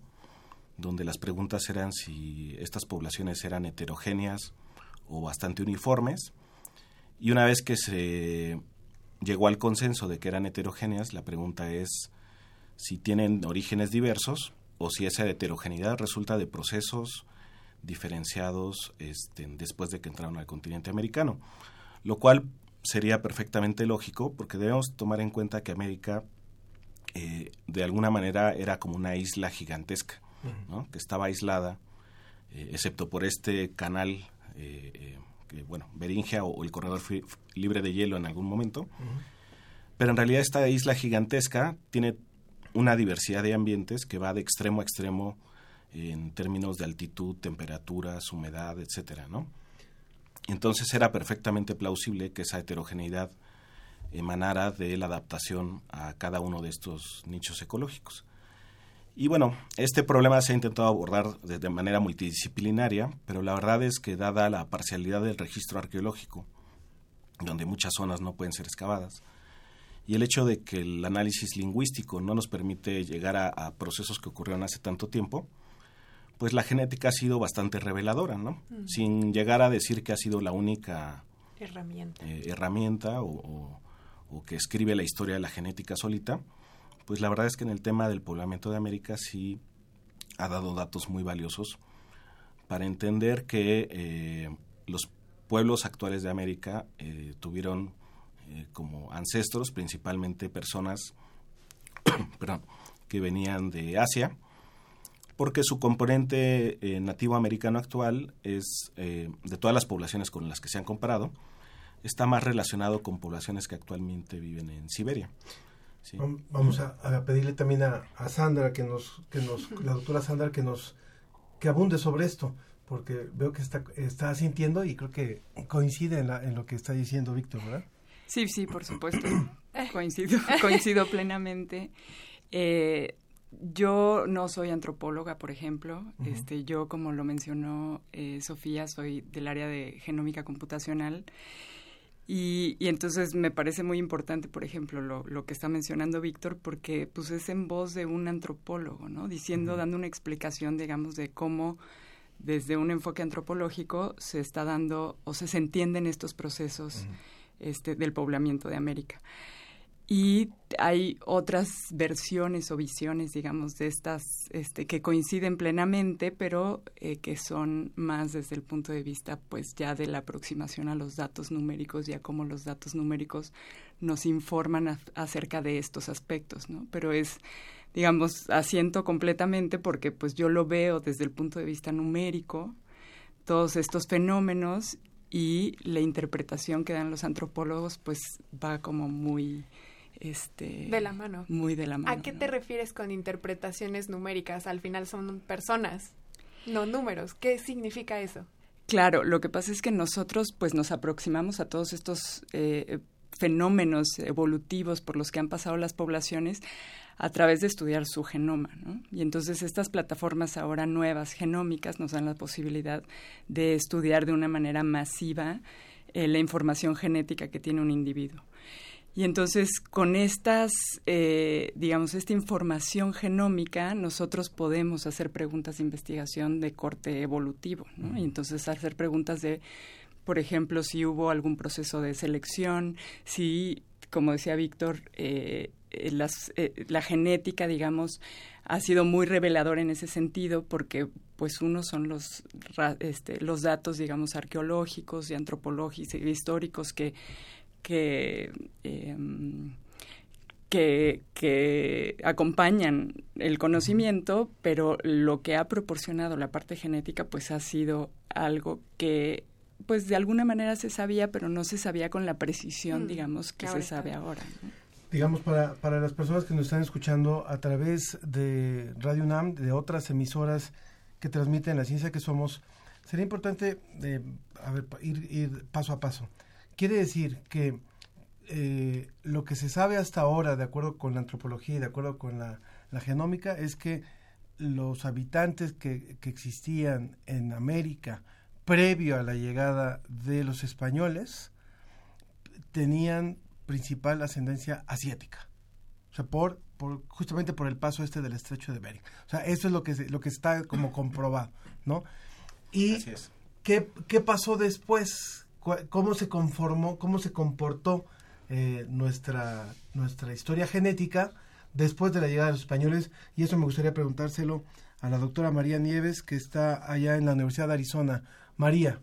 Speaker 10: donde las preguntas eran si estas poblaciones eran heterogéneas o bastante uniformes. Y una vez que se llegó al consenso de que eran heterogéneas, la pregunta es si tienen orígenes diversos o si esa heterogeneidad resulta de procesos diferenciados este, después de que entraron al continente americano. Lo cual sería perfectamente lógico porque debemos tomar en cuenta que América eh, de alguna manera era como una isla gigantesca que estaba aislada, eh, excepto por este canal, eh, eh, que, bueno, Beringia o, el corredor libre de hielo en algún momento. Pero en realidad esta isla gigantesca tiene una diversidad de ambientes que va de extremo a extremo en términos de altitud, temperaturas, humedad, etcétera, ¿no? Entonces era perfectamente plausible que esa heterogeneidad emanara de la adaptación a cada uno de estos nichos ecológicos. Y bueno, este problema se ha intentado abordar de, manera multidisciplinaria, pero la verdad es que dada la parcialidad del registro arqueológico, donde muchas zonas no pueden ser excavadas, y el hecho de que el análisis lingüístico no nos permite llegar a, a procesos que ocurrieron hace tanto tiempo, pues la genética ha sido bastante reveladora, ¿no? Sin llegar a decir que ha sido la única
Speaker 3: Herramienta.
Speaker 10: eh, herramienta o, o, o que escribe la historia de la genética solita, pues la verdad es que en el tema del poblamiento de América sí ha dado datos muy valiosos para entender que eh, los pueblos actuales de América eh, tuvieron eh, como ancestros principalmente personas perdón, que venían de Asia, porque su componente eh, nativo americano actual es, de todas las poblaciones con las que se han comparado, está más relacionado con poblaciones que actualmente viven en Siberia.
Speaker 2: Vamos a, pedirle también a, Sandra que nos, que nos, la doctora Sandra que nos, que abunde sobre esto, porque veo que está, está sintiendo y creo que coincide en, en lo que está diciendo Víctor, ¿verdad?
Speaker 9: Sí, sí, por supuesto. coincido, coincido plenamente. Eh, yo no soy antropóloga, por ejemplo. este, yo, como lo mencionó eh, Sofía, soy del área de genómica computacional. Y, entonces me parece muy importante, por ejemplo, lo, lo, que está mencionando Víctor, porque pues es en voz de un antropólogo, ¿no? Diciendo, dando una explicación, digamos, de cómo desde un enfoque antropológico se está dando o se, entienden estos procesos este, del poblamiento de América. Y hay otras versiones o visiones, digamos, de estas este, que coinciden plenamente, pero eh, que son más desde el punto de vista, pues, ya de la aproximación a los datos numéricos y a cómo los datos numéricos nos informan acerca de estos aspectos, ¿no? Pero es, digamos, asiento completamente porque, pues, yo lo veo desde el punto de vista numérico, todos estos fenómenos y la interpretación que dan los antropólogos, pues, va como muy este
Speaker 3: de la mano.
Speaker 9: Muy de la mano.
Speaker 3: ¿A qué te refieres con interpretaciones numéricas? Al final son personas, no números. ¿Qué significa eso?
Speaker 9: Claro, lo que pasa es que nosotros pues nos aproximamos a todos estos eh, fenómenos evolutivos por los que han pasado las poblaciones a través de estudiar su genoma. ¿no? Y entonces estas plataformas ahora nuevas genómicas nos dan la posibilidad de estudiar de una manera masiva eh, la información genética que tiene un individuo. Y entonces con estas, eh, digamos, esta información genómica, nosotros podemos hacer preguntas de investigación de corte evolutivo, ¿no? Y entonces hacer preguntas de, por ejemplo, si hubo algún proceso de selección, si, como decía Víctor, eh, eh, las, la genética, digamos, ha sido muy revelador en ese sentido porque pues uno son los este, los datos digamos arqueológicos y antropológicos y históricos que Em, que, que, acompañan el conocimiento, pero lo que ha proporcionado la parte genética pues ha sido algo que pues de alguna manera se sabía, pero no se sabía con la precisión, mm, digamos, que se sabe ahora.
Speaker 2: Digamos, para, para las personas que nos están escuchando a través de Radio UNAM, de otras emisoras que transmiten la ciencia que somos, sería importante eh, ir, ir paso a paso. Quiere decir que eh, lo que se sabe hasta ahora, de acuerdo con la antropología y de acuerdo con la, genómica, es que los habitantes que, existían en América previo a la llegada de los españoles tenían principal ascendencia asiática. O sea, por, por justamente por el paso este del estrecho de Bering. O sea, eso es lo que lo que está como comprobado, ¿no? Y ¿qué, ¿qué pasó después? Cómo se conformó, cómo se comportó eh, nuestra, nuestra historia genética después de la llegada de los españoles y eso me gustaría preguntárselo a la doctora María Nieves que está allá en la Universidad de Arizona. María.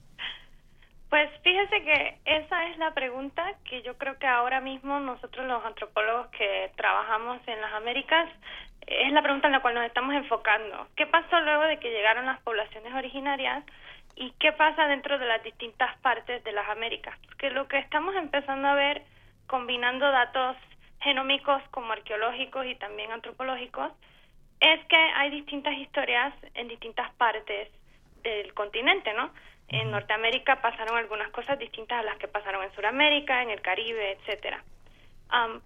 Speaker 11: Pues fíjese que esa es la pregunta que yo creo que ahora mismo nosotros los antropólogos que trabajamos en las Américas es la pregunta en la cual nos estamos enfocando. ¿Qué pasó luego de que llegaron las poblaciones originarias? Y qué pasa dentro de las distintas partes de las Américas. Porque lo que estamos empezando a ver, combinando datos genómicos como arqueológicos y también antropológicos, es que hay distintas historias en distintas partes del continente, ¿no? En Norteamérica pasaron algunas cosas distintas a las que pasaron en Sudamérica, en el Caribe, etcétera.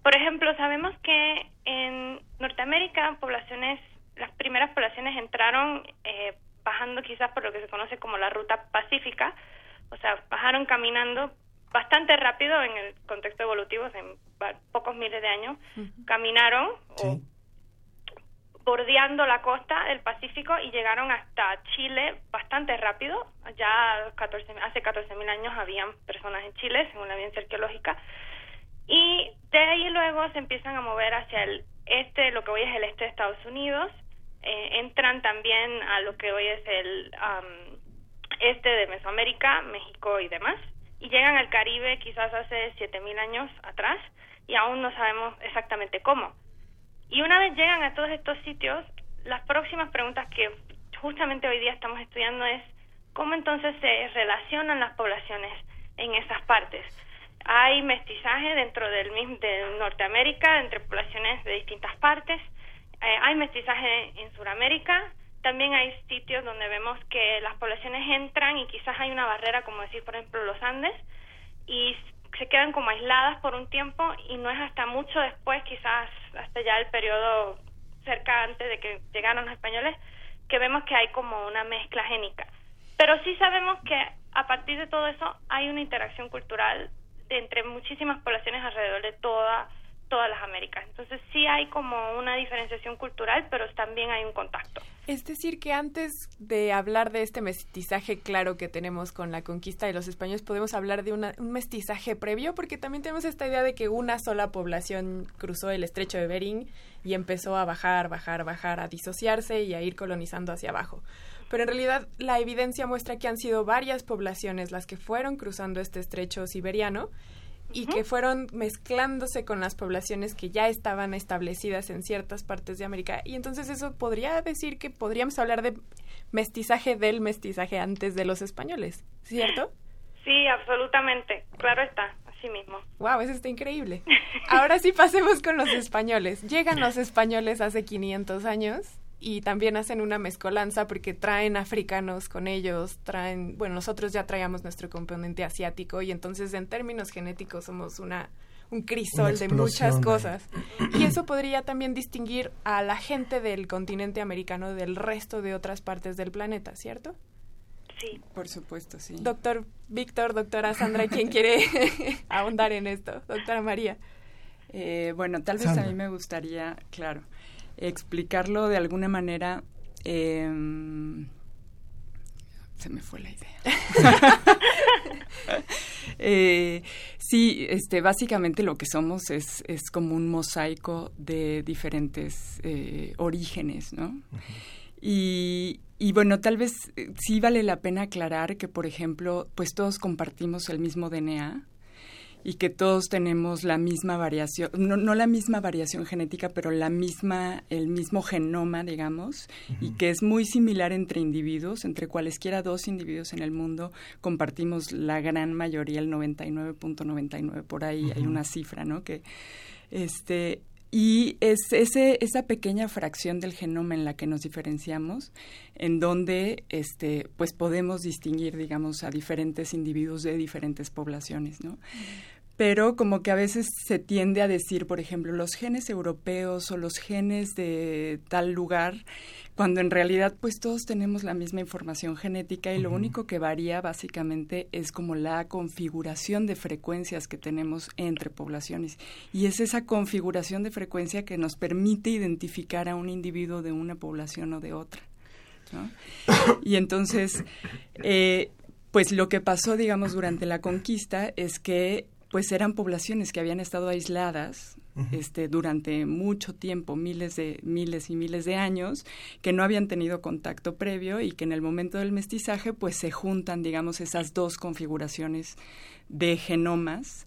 Speaker 11: por ejemplo, sabemos que en Norteamérica poblaciones, las primeras poblaciones entraron bajando quizás por lo que se conoce como la ruta pacífica, o sea, bajaron caminando bastante rápido en el contexto evolutivo, en pocos miles de años, caminaron o bordeando la costa del Pacífico y llegaron hasta Chile bastante rápido. Ya 14, hace 14.000 años habían personas en Chile, según la evidencia arqueológica. Y de ahí luego se empiezan a mover hacia el este, lo que hoy es el este de Estados Unidos, eh, entran también a lo que hoy es el este de Mesoamérica, México y demás, y llegan al Caribe quizás hace 7.000 años atrás y aún no sabemos exactamente cómo. Y una vez llegan a todos estos sitios, las próximas preguntas que justamente hoy día estamos estudiando es cómo entonces se relacionan las poblaciones en esas partes. Hay mestizaje dentro del, de Norteamérica entre poblaciones de distintas partes. Eh, hay mestizaje en Sudamérica. También hay sitios donde vemos que las poblaciones entran y quizás hay una barrera, como decir, por ejemplo, los Andes, y se quedan como aisladas por un tiempo y no es hasta mucho después, quizás hasta ya el periodo cerca antes de que llegaron los españoles, que vemos que hay como una mezcla génica. Pero sí sabemos que a partir de todo eso hay una interacción cultural entre muchísimas poblaciones alrededor de toda todas las Américas. Entonces sí hay como una diferenciación cultural, pero también hay un contacto.
Speaker 3: Es decir, que antes de hablar de este mestizaje claro que tenemos con la conquista de los españoles, podemos hablar de un mestizaje previo, porque también tenemos esta idea de que una sola población cruzó el estrecho de Bering y empezó a bajar, bajar, bajar, a disociarse y a ir colonizando hacia abajo. Pero en realidad la evidencia muestra que han sido varias poblaciones las que fueron cruzando este estrecho siberiano y que fueron mezclándose con las poblaciones que ya estaban establecidas en ciertas partes de América. Y entonces eso podría decir que podríamos hablar de mestizaje del mestizaje antes de los españoles, ¿cierto?
Speaker 11: Sí, absolutamente. Claro está, así mismo.
Speaker 3: Wow, eso está increíble. Ahora sí pasemos con los españoles. Llegan los españoles hace 500 años y también hacen una mezcolanza porque traen africanos con ellos, traen, bueno, nosotros ya traíamos nuestro componente asiático y entonces en términos genéticos somos una un crisol de muchas cosas. Y eso podría también distinguir a la gente del continente americano del resto de otras partes del planeta, ¿cierto?
Speaker 11: Sí.
Speaker 9: Por supuesto, sí.
Speaker 3: Doctor Víctor, doctora Sandra, ¿quién quiere ahondar en esto? Doctora María.
Speaker 9: Eh, bueno, tal vez a mí me gustaría, claro, explicarlo de alguna manera. Em, se me fue la idea. eh, sí, este, básicamente lo que somos es, es como un mosaico de diferentes eh, orígenes, ¿no? y, y, bueno, tal vez eh, sí vale la pena aclarar que, por ejemplo, pues todos compartimos el mismo DNA, y que todos tenemos la misma variación, no, no, la misma variación genética, pero la misma, el mismo genoma, digamos, y que es muy similar entre individuos, entre cualesquiera dos individuos en el mundo, compartimos la gran mayoría, el 99.99, por ahí hay una cifra, ¿no? Que, este, y es ese, esa pequeña fracción del genoma en la que nos diferenciamos, en donde este, pues podemos distinguir, digamos, a diferentes individuos de diferentes poblaciones, ¿no? Pero como que a veces se tiende a decir, por ejemplo, los genes europeos o los genes de tal lugar, cuando en realidad pues todos tenemos la misma información genética y lo único que varía básicamente es como la configuración de frecuencias que tenemos entre poblaciones. Y es esa configuración de frecuencia que nos permite identificar a un individuo de una población o de otra. Y entonces, eh, pues lo que pasó, digamos, durante la conquista es que pues eran poblaciones que habían estado aisladas este, durante mucho tiempo, miles de miles y miles de años, que no habían tenido contacto previo y que en el momento del mestizaje pues se juntan, digamos, esas dos configuraciones de genomas.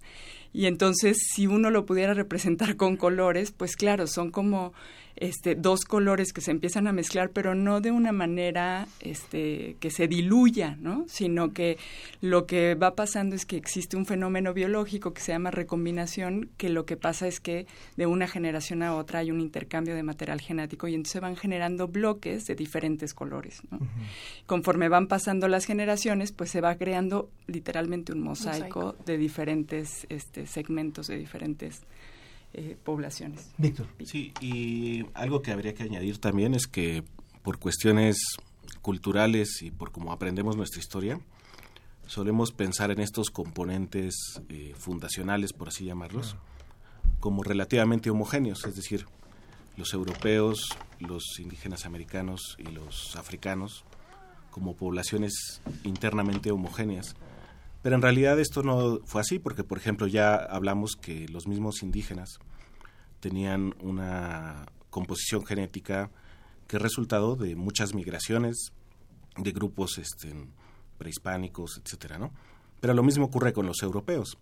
Speaker 9: Y entonces, si uno lo pudiera representar con colores, pues claro, son como este, dos colores que se empiezan a mezclar, pero no de una manera este, que se diluya, ¿no? sino que lo que va pasando es que existe un fenómeno biológico que se llama recombinación, que lo que pasa es que de una generación a otra hay un intercambio de material genético y entonces van generando bloques de diferentes colores. Conforme van pasando las generaciones, pues se va creando literalmente un mosaico, de diferentes este, segmentos, de diferentes eh, poblaciones.
Speaker 2: Víctor.
Speaker 10: Sí, y algo que habría que añadir también es que por cuestiones culturales y por cómo aprendemos nuestra historia, solemos pensar en estos componentes eh, fundacionales, por así llamarlos, como relativamente homogéneos, es decir, los europeos, los indígenas americanos y los africanos como poblaciones internamente homogéneas. Pero en realidad esto no fue así, porque por ejemplo ya hablamos que los mismos indígenas tenían una composición genética que es resultado de muchas migraciones de grupos este, prehispánicos, etcétera, ¿no? Pero lo mismo ocurre con los europeos.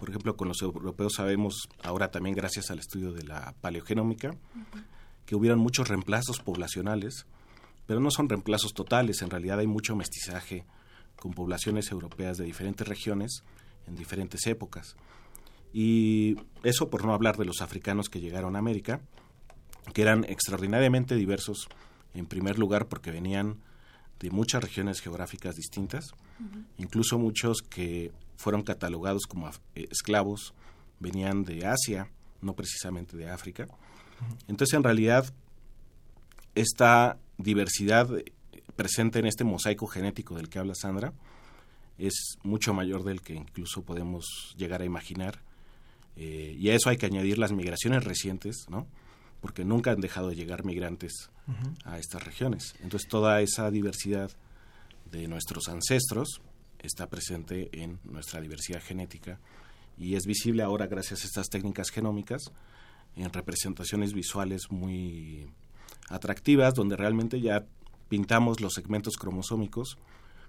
Speaker 10: Por ejemplo, con los europeos sabemos ahora también gracias al estudio de la paleogenómica que hubieron muchos reemplazos poblacionales, pero no son reemplazos totales, en realidad hay mucho mestizaje con poblaciones europeas de diferentes regiones en diferentes épocas. Y eso por no hablar de los africanos que llegaron a América, que eran extraordinariamente diversos, en primer lugar porque venían de muchas regiones geográficas distintas, incluso muchos que fueron catalogados como eh, esclavos venían de Asia, no precisamente de África. Entonces, en realidad, esta diversidad presente en este mosaico genético del que habla Sandra es mucho mayor del que incluso podemos llegar a imaginar. Eh, y a eso hay que añadir las migraciones recientes, ¿no? porque nunca han dejado de llegar migrantes a estas regiones. Entonces toda esa diversidad de nuestros ancestros está presente en nuestra diversidad genética y es visible ahora gracias a estas técnicas genómicas en representaciones visuales muy atractivas donde realmente ya pintamos los segmentos cromosómicos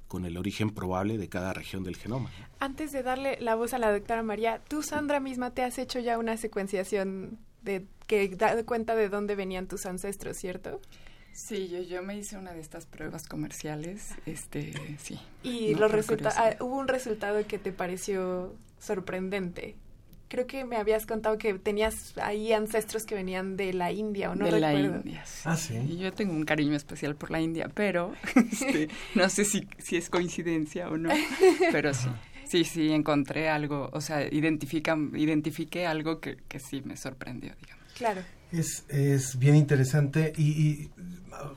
Speaker 10: con el origen probable de cada región del genoma.
Speaker 3: Antes de darle la voz a la doctora María, tú Sandra misma te has hecho ya una secuenciación de que da cuenta de dónde venían tus ancestros, ¿cierto?
Speaker 9: Sí, yo, yo me hice una de estas pruebas comerciales, este, sí.
Speaker 3: Y los ah, hubo un resultado que te pareció sorprendente. Creo que me habías contado que tenías ahí ancestros que venían de la India, ¿o no
Speaker 9: de la India, sí.
Speaker 2: Ah, sí.
Speaker 9: yo tengo un cariño especial por la India, pero este, no sé si, si es coincidencia o no, pero sí. Sí, sí, encontré algo, o sea, identifica, identifiqué algo que, que sí me sorprendió, digamos.
Speaker 3: Claro.
Speaker 2: Es, es bien interesante y,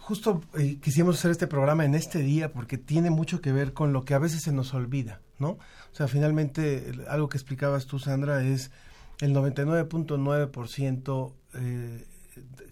Speaker 2: justo eh, quisimos hacer este programa en este día porque tiene mucho que ver con lo que a veces se nos olvida, ¿no? O sea, finalmente algo que explicabas tú, Sandra, es el 99.9% eh,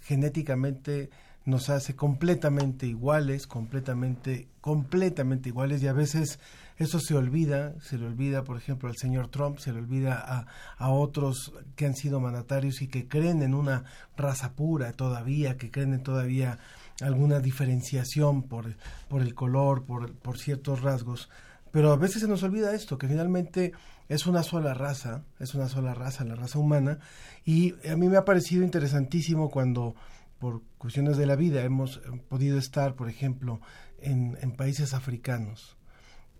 Speaker 2: genéticamente nos hace completamente iguales, completamente, completamente iguales y a veces eso se olvida, se le olvida, por ejemplo, al señor Trump, se le olvida a, a otros que han sido mandatarios y que creen en una raza pura todavía, que creen en todavía alguna diferenciación por, por el color, por, por ciertos rasgos. Pero a veces se nos olvida esto, que finalmente es una sola raza, es una sola raza, la raza humana, y a mí me ha parecido interesantísimo cuando por cuestiones de la vida hemos podido estar, por ejemplo, en, en países africanos.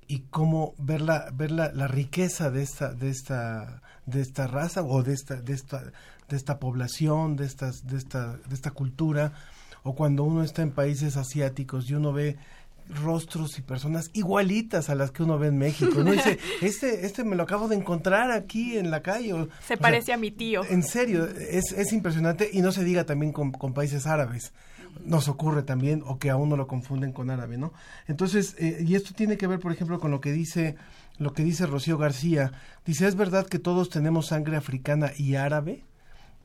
Speaker 2: Y cómo ver la, ver la, la, riqueza de esta, de esta, de esta raza o de esta, de esta, de esta población, de estas, de esta, de esta cultura, o cuando uno está en países asiáticos y uno ve rostros y personas igualitas a las que uno ve en México. Uno dice, este, este me lo acabo de encontrar aquí en la calle.
Speaker 3: Se parece a mi tío.
Speaker 2: En serio, es, es impresionante y no se diga también con, con países árabes nos ocurre también o que aún no lo confunden con árabe, ¿no? Entonces, eh, y esto tiene que ver, por ejemplo, con lo que dice lo que dice Rocío García. Dice, ¿es verdad que todos tenemos sangre africana y árabe?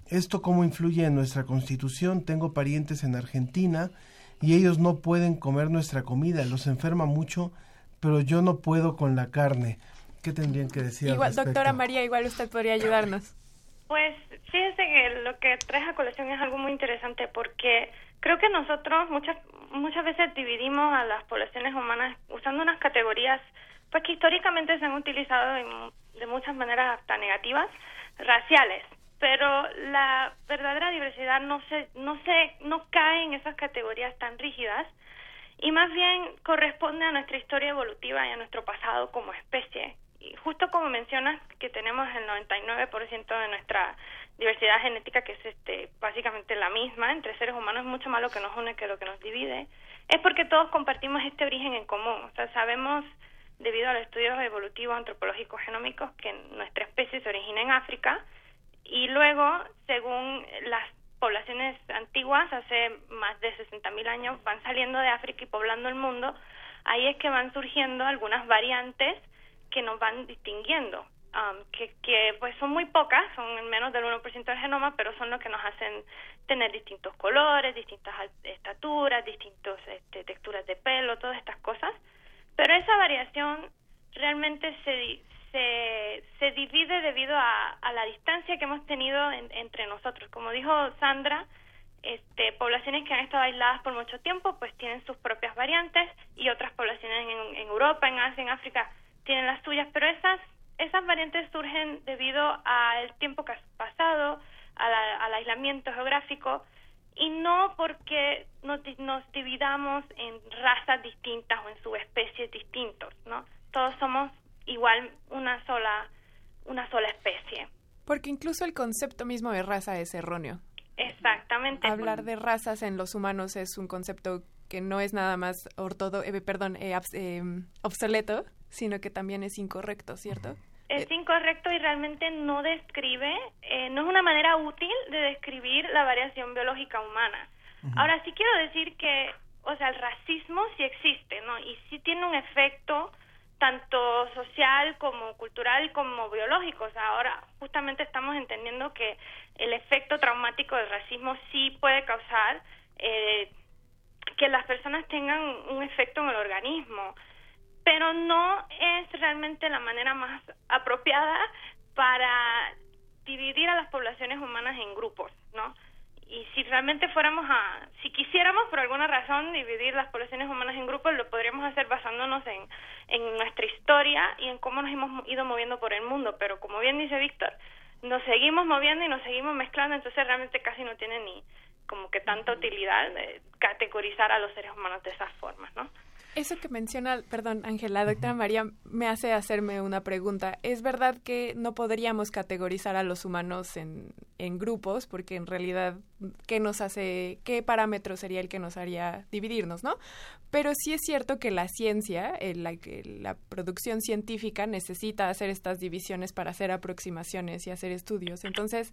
Speaker 2: ¿Esto cómo influye en nuestra constitución? Tengo parientes en Argentina y ellos no pueden comer nuestra comida, los enferma mucho, pero yo no puedo con la carne. ¿Qué tendrían que decir?
Speaker 3: Igual, doctora María, igual usted podría ayudarnos.
Speaker 11: Pues fíjese que lo que traes a colación es algo muy interesante porque creo que nosotros muchas muchas veces dividimos a las poblaciones humanas usando unas categorías pues que históricamente se han utilizado de muchas maneras hasta negativas, raciales, pero la verdadera diversidad no se no se no cae en esas categorías tan rígidas y más bien corresponde a nuestra historia evolutiva y a nuestro pasado como especie. Justo como mencionas que tenemos el 99% de nuestra diversidad genética que es este básicamente la misma entre seres humanos es mucho más lo que nos une que lo que nos divide es porque todos compartimos este origen en común. O sea sabemos debido a los estudios evolutivos antropológicos genómicos que nuestra especie se origina en África y luego según las poblaciones antiguas hace más de 60.000 años van saliendo de África y poblando el mundo ahí es que van surgiendo algunas variantes que nos van distinguiendo, um, que, que pues son muy pocas, son menos del 1% del genoma, pero son lo que nos hacen tener distintos colores, distintas estaturas, distintas este, texturas de pelo, todas estas cosas. Pero esa variación realmente se, se, se divide debido a, a, la distancia que hemos tenido entre nosotros. Como dijo Sandra, este, poblaciones que han estado aisladas por mucho tiempo pues tienen sus propias variantes y otras poblaciones en, en Europa, en Asia, en África tienen las suyas, pero esas, esas variantes surgen debido al tiempo que ha pasado, al aislamiento geográfico, y no porque nos, nos dividamos en razas distintas o en subespecies distintos, ¿no? Todos somos igual una sola una sola especie.
Speaker 3: Porque incluso el concepto mismo de raza es erróneo.
Speaker 11: Exactamente.
Speaker 3: Hablar de razas en los humanos es un concepto que no es nada más ortodo, eh, perdón, eh, eh, obsoleto, sino que también es incorrecto, ¿cierto?
Speaker 11: Es incorrecto y realmente no describe, no es una manera útil de describir la variación biológica humana. Ahora sí quiero decir que, o sea, el racismo sí existe, ¿no? Y sí tiene un efecto tanto social como cultural como biológico. O sea, ahora justamente estamos entendiendo que el efecto traumático del racismo sí puede causar eh, que las personas tengan un efecto en el organismo, pero no es realmente la manera más apropiada para dividir a las poblaciones humanas en grupos, ¿no? Y si realmente fuéramos a, si quisiéramos por alguna razón dividir las poblaciones humanas en grupos, lo podríamos hacer basándonos en, en nuestra historia y en cómo nos hemos ido moviendo por el mundo, pero como bien dice Víctor, nos seguimos moviendo y nos seguimos mezclando, entonces realmente casi no tiene ni como que tanta utilidad de categorizar a los seres humanos de esas formas, ¿no?
Speaker 3: Eso que menciona, perdón, Ángela, doctora María, me hace hacerme una pregunta. ¿Es verdad que no podríamos categorizar a los humanos en, en grupos? Porque en realidad, ¿qué nos hace, qué parámetro sería el que nos haría dividirnos, no? Pero sí es cierto que la ciencia, la, la producción científica necesita hacer estas divisiones para hacer aproximaciones y hacer estudios. Entonces,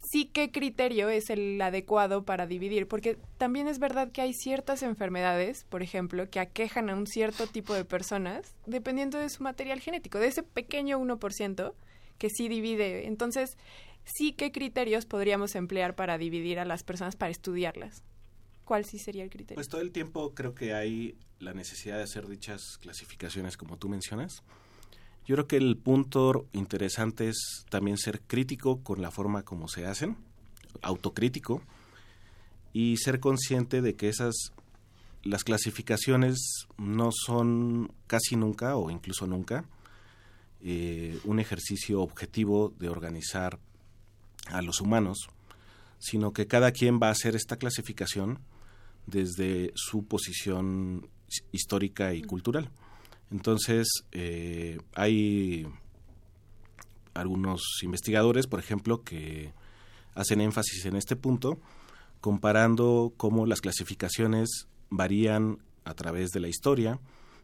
Speaker 3: sí qué criterio es el adecuado para dividir, porque también es verdad que hay ciertas enfermedades, por ejemplo, que aquejan a un cierto tipo de personas dependiendo de su material genético, de ese pequeño 1% que sí divide. Entonces, sí qué criterios podríamos emplear para dividir a las personas para estudiarlas. ¿Cuál sí sería el criterio?
Speaker 10: Pues todo el tiempo creo que hay la necesidad de hacer dichas clasificaciones como tú mencionas yo creo que el punto interesante es también ser crítico con la forma como se hacen, autocrítico, y ser consciente de que esas las clasificaciones no son casi nunca o incluso nunca eh, un ejercicio objetivo de organizar a los humanos, sino que cada quien va a hacer esta clasificación desde su posición histórica y cultural. Entonces, eh, hay algunos investigadores, por ejemplo, que hacen énfasis en este punto, comparando cómo las clasificaciones varían a través de la historia,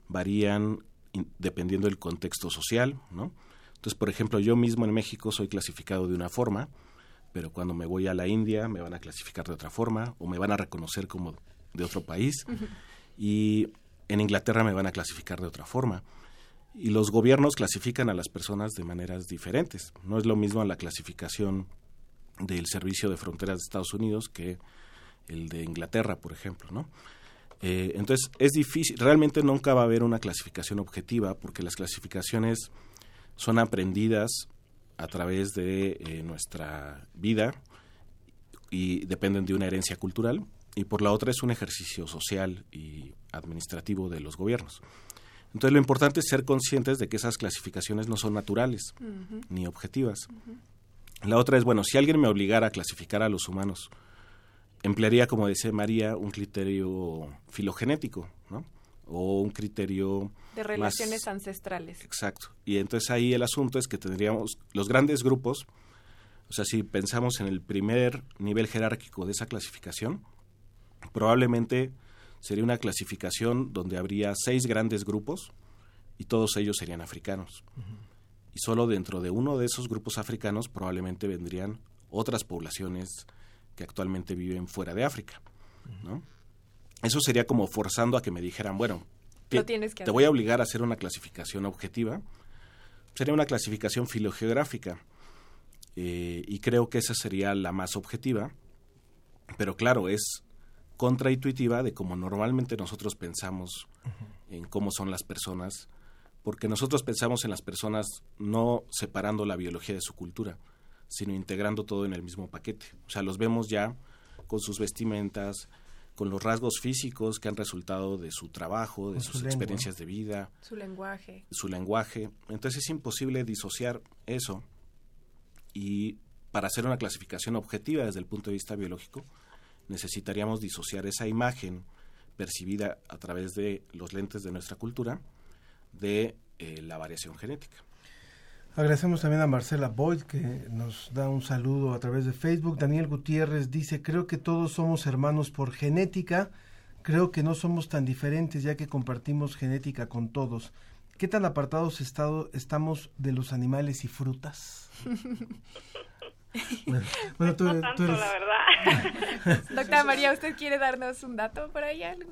Speaker 10: varían dependiendo del contexto social, ¿no? Entonces, por ejemplo, yo mismo en México soy clasificado de una forma, pero cuando me voy a la India me van a clasificar de otra forma o me van a reconocer como de otro país. Y en Inglaterra me van a clasificar de otra forma. Y los gobiernos clasifican a las personas de maneras diferentes. No es lo mismo la clasificación del Servicio de Fronteras de Estados Unidos que el de Inglaterra, por ejemplo, ¿no? Eh, entonces, es difícil, realmente nunca va a haber una clasificación objetiva porque las clasificaciones son aprendidas a través de eh, nuestra vida y dependen de una herencia cultural y por la otra es un ejercicio social y administrativo de los gobiernos. Entonces lo importante es ser conscientes de que esas clasificaciones no son naturales ni objetivas. La otra es, bueno, si alguien me obligara a clasificar a los humanos, emplearía, como decía María, un criterio filogenético, ¿no? O un criterio...
Speaker 3: De relaciones ancestrales.
Speaker 10: Exacto. Y entonces ahí el asunto es que tendríamos los grandes grupos, o sea, si pensamos en el primer nivel jerárquico de esa clasificación, probablemente sería una clasificación donde habría seis grandes grupos y todos ellos serían africanos. Y solo dentro de uno de esos grupos africanos probablemente vendrían otras poblaciones que actualmente viven fuera de África. ¿no? Eso sería como forzando a que me dijeran, bueno, te, te voy a obligar a hacer una clasificación objetiva. Sería una clasificación filogeográfica. Eh, y creo que esa sería la más objetiva. Pero claro, es contraintuitiva de cómo normalmente nosotros pensamos en cómo son las personas, porque nosotros pensamos en las personas no separando la biología de su cultura, sino integrando todo en el mismo paquete. O sea, los vemos ya con sus vestimentas, con los rasgos físicos que han resultado de su trabajo, de sus experiencias de vida,
Speaker 3: su lenguaje.
Speaker 10: Su lenguaje. Entonces es imposible disociar eso y para hacer una clasificación objetiva desde el punto de vista biológico, necesitaríamos disociar esa imagen percibida a través de los lentes de nuestra cultura de eh, la variación genética.
Speaker 2: Agradecemos también a Marcela Boyd que nos da un saludo a través de Facebook. Daniel Gutiérrez dice, creo que todos somos hermanos por genética. Creo que no somos tan diferentes ya que compartimos genética con todos. ¿Qué tan apartados estado, estamos de los animales y frutas?
Speaker 3: bueno, pues tú, no tanto, la verdad. Doctora María, ¿usted quiere darnos un dato por ahí? Algo?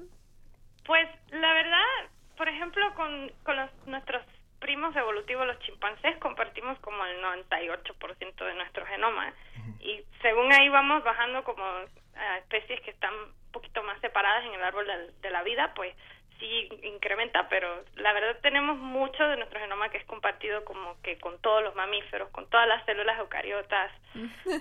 Speaker 11: Pues la verdad, por ejemplo, con, con los, nuestros primos evolutivos, los chimpancés, compartimos como el 98% de nuestro genoma. Y según ahí vamos bajando como a especies que están un poquito más separadas en el árbol de, de la vida, pues sí incrementa, pero la verdad tenemos mucho de nuestro genoma que es compartido como que con todos los mamíferos, con todas las células eucariotas.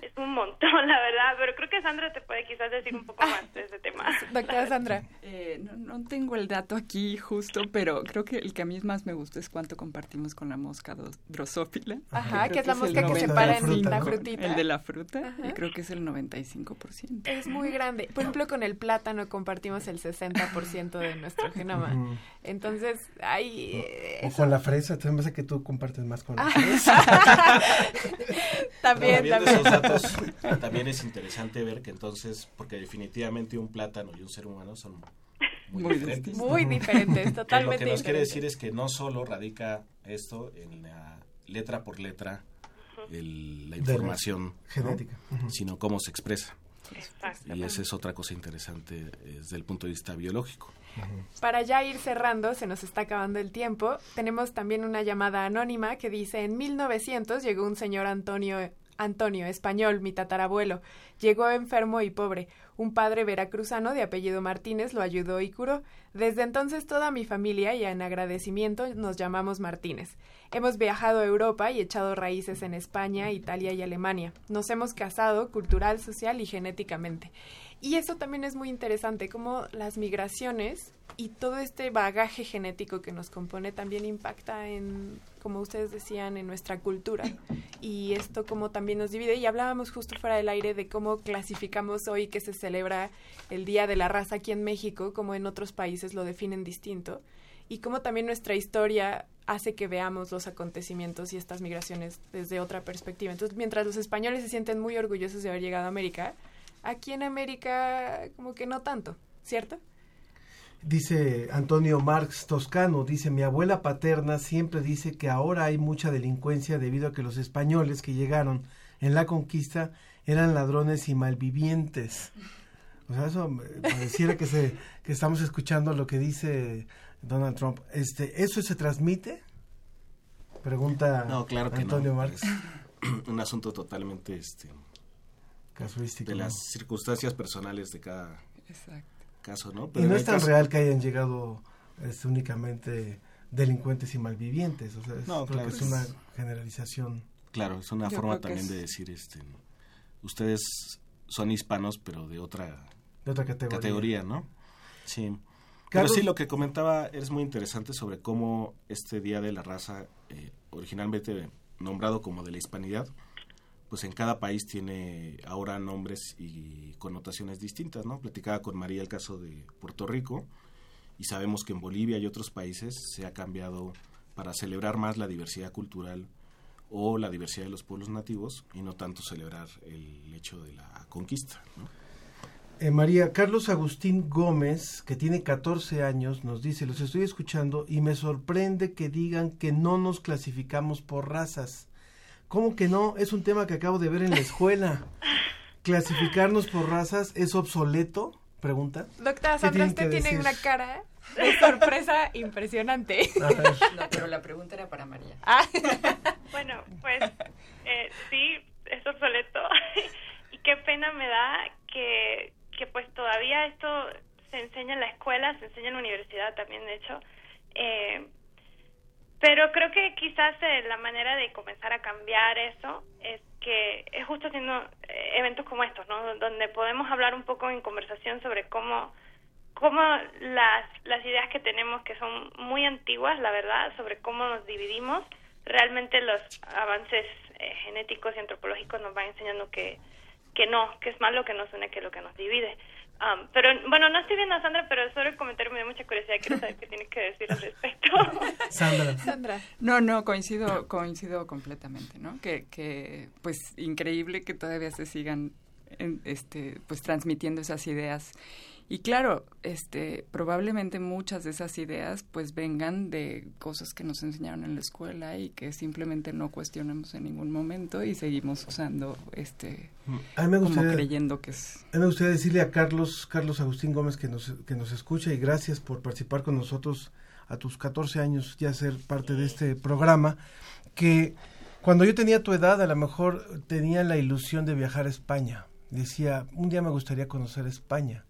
Speaker 11: es un montón, la verdad, pero creo que Sandra te puede quizás decir un poco más de ese tema.
Speaker 3: Doctora Sandra.
Speaker 9: Eh, no, no, tengo el dato aquí justo, pero creo que el que a mí más me gusta es cuánto compartimos con la mosca drosófila.
Speaker 3: Ajá, que es la mosca que se para en la frutita.
Speaker 9: El de la fruta, y creo que es el 95%.
Speaker 3: Es muy grande. Por ejemplo, con el plátano compartimos el 60% de nuestro genoma. Entonces, hay...
Speaker 2: o con la fresa, te que tú compartes más con la ah. fresa.
Speaker 3: también,
Speaker 10: también. también es interesante ver que entonces, porque definitivamente un plátano y un ser humano son muy, diferentes.
Speaker 3: Muy diferentes, totalmente.
Speaker 10: lo que nos quiere decir es que no solo radica esto en la letra por letra, la información
Speaker 2: genética,
Speaker 10: sino cómo se expresa. Y esa es otra cosa interesante desde el punto de vista biológico.
Speaker 3: Para ya ir cerrando, se nos está acabando el tiempo, tenemos también una llamada anónima que dice, en 1900 llegó un señor Antonio Antonio, español, mi tatarabuelo. Llegó enfermo y pobre. Un padre veracruzano de apellido Martínez lo ayudó y curó. Desde entonces toda mi familia y en agradecimiento nos llamamos Martínez. Hemos viajado a Europa y echado raíces en España, Italia y Alemania. Nos hemos casado cultural, social y genéticamente. Y eso también es muy interesante, como las migraciones y todo este bagaje genético que nos compone también impacta en, como ustedes decían, en nuestra cultura. Y esto como también nos divide. Y hablábamos justo fuera del aire de cómo clasificamos hoy que se celebra el Día de la Raza aquí en México, como en otros países lo definen distinto. Y cómo también nuestra historia hace que veamos los acontecimientos y estas migraciones desde otra perspectiva. Entonces, mientras los españoles se sienten muy orgullosos de haber llegado a América, Aquí en América como que no tanto, ¿cierto?
Speaker 2: Dice Antonio Marx Toscano, dice, mi abuela paterna siempre dice que ahora hay mucha delincuencia debido a que los españoles que llegaron en la conquista eran ladrones y malvivientes. O sea, eso pareciera que, se, que estamos escuchando lo que dice Donald Trump. Este, ¿Eso se transmite? Pregunta
Speaker 10: no, claro que
Speaker 2: Antonio
Speaker 10: no.
Speaker 2: Marx.
Speaker 10: un asunto totalmente este, de las circunstancias personales de cada caso, ¿no?
Speaker 2: y no es tan real que hayan llegado este, únicamente delincuentes y malvivientes, o sea, es, no, claro, es, una generalización.
Speaker 10: Claro, es una forma también de decir, este, ustedes son hispanos, pero de otra,
Speaker 2: de otra categoría.
Speaker 10: ¿no? Sí. Pero sí, lo que comentaba es muy interesante sobre cómo este Día de la Raza, eh, originalmente nombrado como de la Hispanidad, pues en cada país tiene ahora nombres y connotaciones distintas, ¿no? Platicaba con María el caso de Puerto Rico y sabemos que en Bolivia y otros países se ha cambiado para celebrar más la diversidad cultural o la diversidad de los pueblos nativos y no tanto celebrar el hecho de la conquista,
Speaker 2: eh, María, Carlos Agustín Gómez, que tiene 14 años, nos dice, los estoy escuchando y me sorprende que digan que no nos clasificamos por razas. ¿Cómo que no? Es un tema que acabo de ver en la escuela. ¿Clasificarnos por razas es obsoleto? Pregunta.
Speaker 3: Doctora Sandra, usted tiene una cara de sorpresa impresionante.
Speaker 9: No, pero la pregunta era para María.
Speaker 11: Ah. bueno, pues eh, sí, es obsoleto. y qué pena me da que, que pues todavía esto se enseña en la escuela, se enseña en la universidad también, de hecho. Eh, pero creo que quizás eh, la manera de comenzar a cambiar eso es que es justo haciendo eh, eventos como estos, ¿no? Donde podemos hablar un poco en conversación sobre cómo cómo las las ideas que tenemos que son muy antiguas, la verdad, sobre cómo nos dividimos, realmente los avances eh, genéticos y antropológicos nos van enseñando que que no, que es más lo que nos une que lo que nos divide. Um, pero bueno, no estoy viendo a Sandra, pero solo el comentario me da mucha curiosidad. Quiero saber qué tienes que decir al respecto.
Speaker 9: Sandra. Sandra. No, no, coincido, coincido completamente, ¿no? Que, que pues increíble que todavía se sigan este, pues transmitiendo esas ideas y claro, este, probablemente muchas de esas ideas pues vengan de cosas que nos enseñaron en la escuela y que simplemente no cuestionemos en ningún momento y seguimos usando este
Speaker 2: a mí me gustaría,
Speaker 9: como creyendo que es.
Speaker 2: A mí me gustaría decirle a Carlos, Carlos Agustín Gómez que nos, que nos escucha y gracias por participar con nosotros a tus 14 años ya ser parte de este programa, que cuando yo tenía tu edad a lo mejor tenía la ilusión de viajar a España. Decía, un día me gustaría conocer España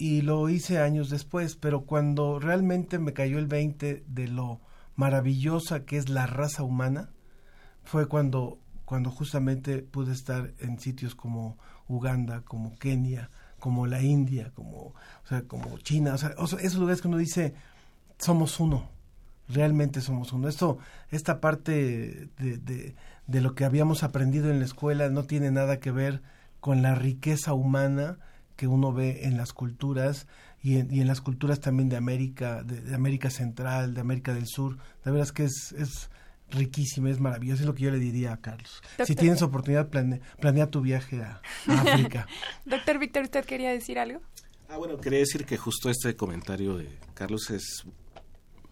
Speaker 2: y lo hice años después, pero cuando realmente me cayó el 20 de lo maravillosa que es la raza humana, fue cuando, cuando justamente pude estar en sitios como Uganda, como Kenia, como la India, como, o sea, como China, o sea, esos lugares que uno dice, somos uno, realmente somos uno. Esto, esta parte de, de, de lo que habíamos aprendido en la escuela no tiene nada que ver con la riqueza humana, que uno ve en las culturas y en, y en las culturas también de América, de, América Central, de América del Sur. La verdad es que es, es riquísima, es maravillosa, es lo que yo le diría a Carlos. Si tienes oportunidad, planea, tu viaje a, África.
Speaker 3: Doctor Víctor, ¿usted quería decir algo?
Speaker 10: Ah, bueno, quería decir que justo este comentario de Carlos es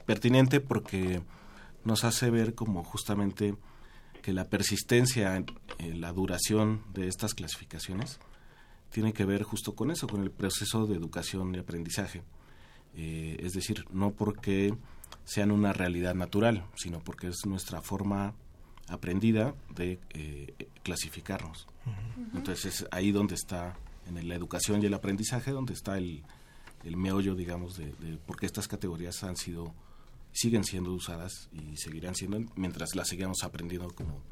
Speaker 10: pertinente porque nos hace ver como justamente que la persistencia en la duración de estas clasificaciones tiene que ver justo con eso, con el proceso de educación y aprendizaje. Eh, es decir, no porque sean una realidad natural, sino porque es nuestra forma aprendida de eh, clasificarnos. Entonces es ahí donde está, en la educación y el aprendizaje, donde está el, el meollo, digamos, de, de por qué estas categorías han sido, siguen siendo usadas y seguirán siendo mientras las sigamos aprendiendo como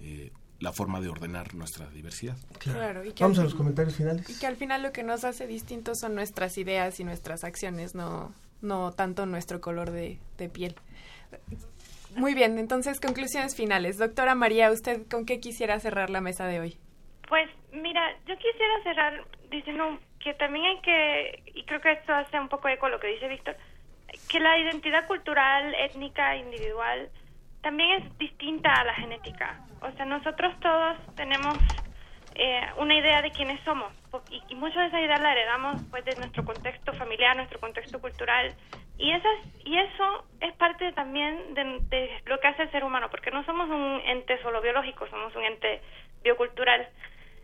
Speaker 10: eh, la forma de ordenar nuestra diversidad.
Speaker 2: Claro. Vamos a los comentarios finales.
Speaker 3: Y que al final lo que nos hace distintos son nuestras ideas y nuestras acciones, no, no tanto nuestro color de, de piel. Muy bien, entonces conclusiones finales. Doctora María, ¿usted con qué quisiera cerrar la mesa de hoy?
Speaker 11: Pues mira, yo quisiera cerrar diciendo que también hay que, y creo que esto hace un poco eco a lo que dice Víctor, que la identidad cultural, étnica, individual, también es distinta a la genética. O sea, nosotros todos tenemos eh, una idea de quiénes somos y, y de esas ideas la heredamos pues de nuestro contexto familiar, nuestro contexto cultural y esas y eso es parte también de, de, lo que hace el ser humano porque no somos un ente solo biológico, somos un ente biocultural.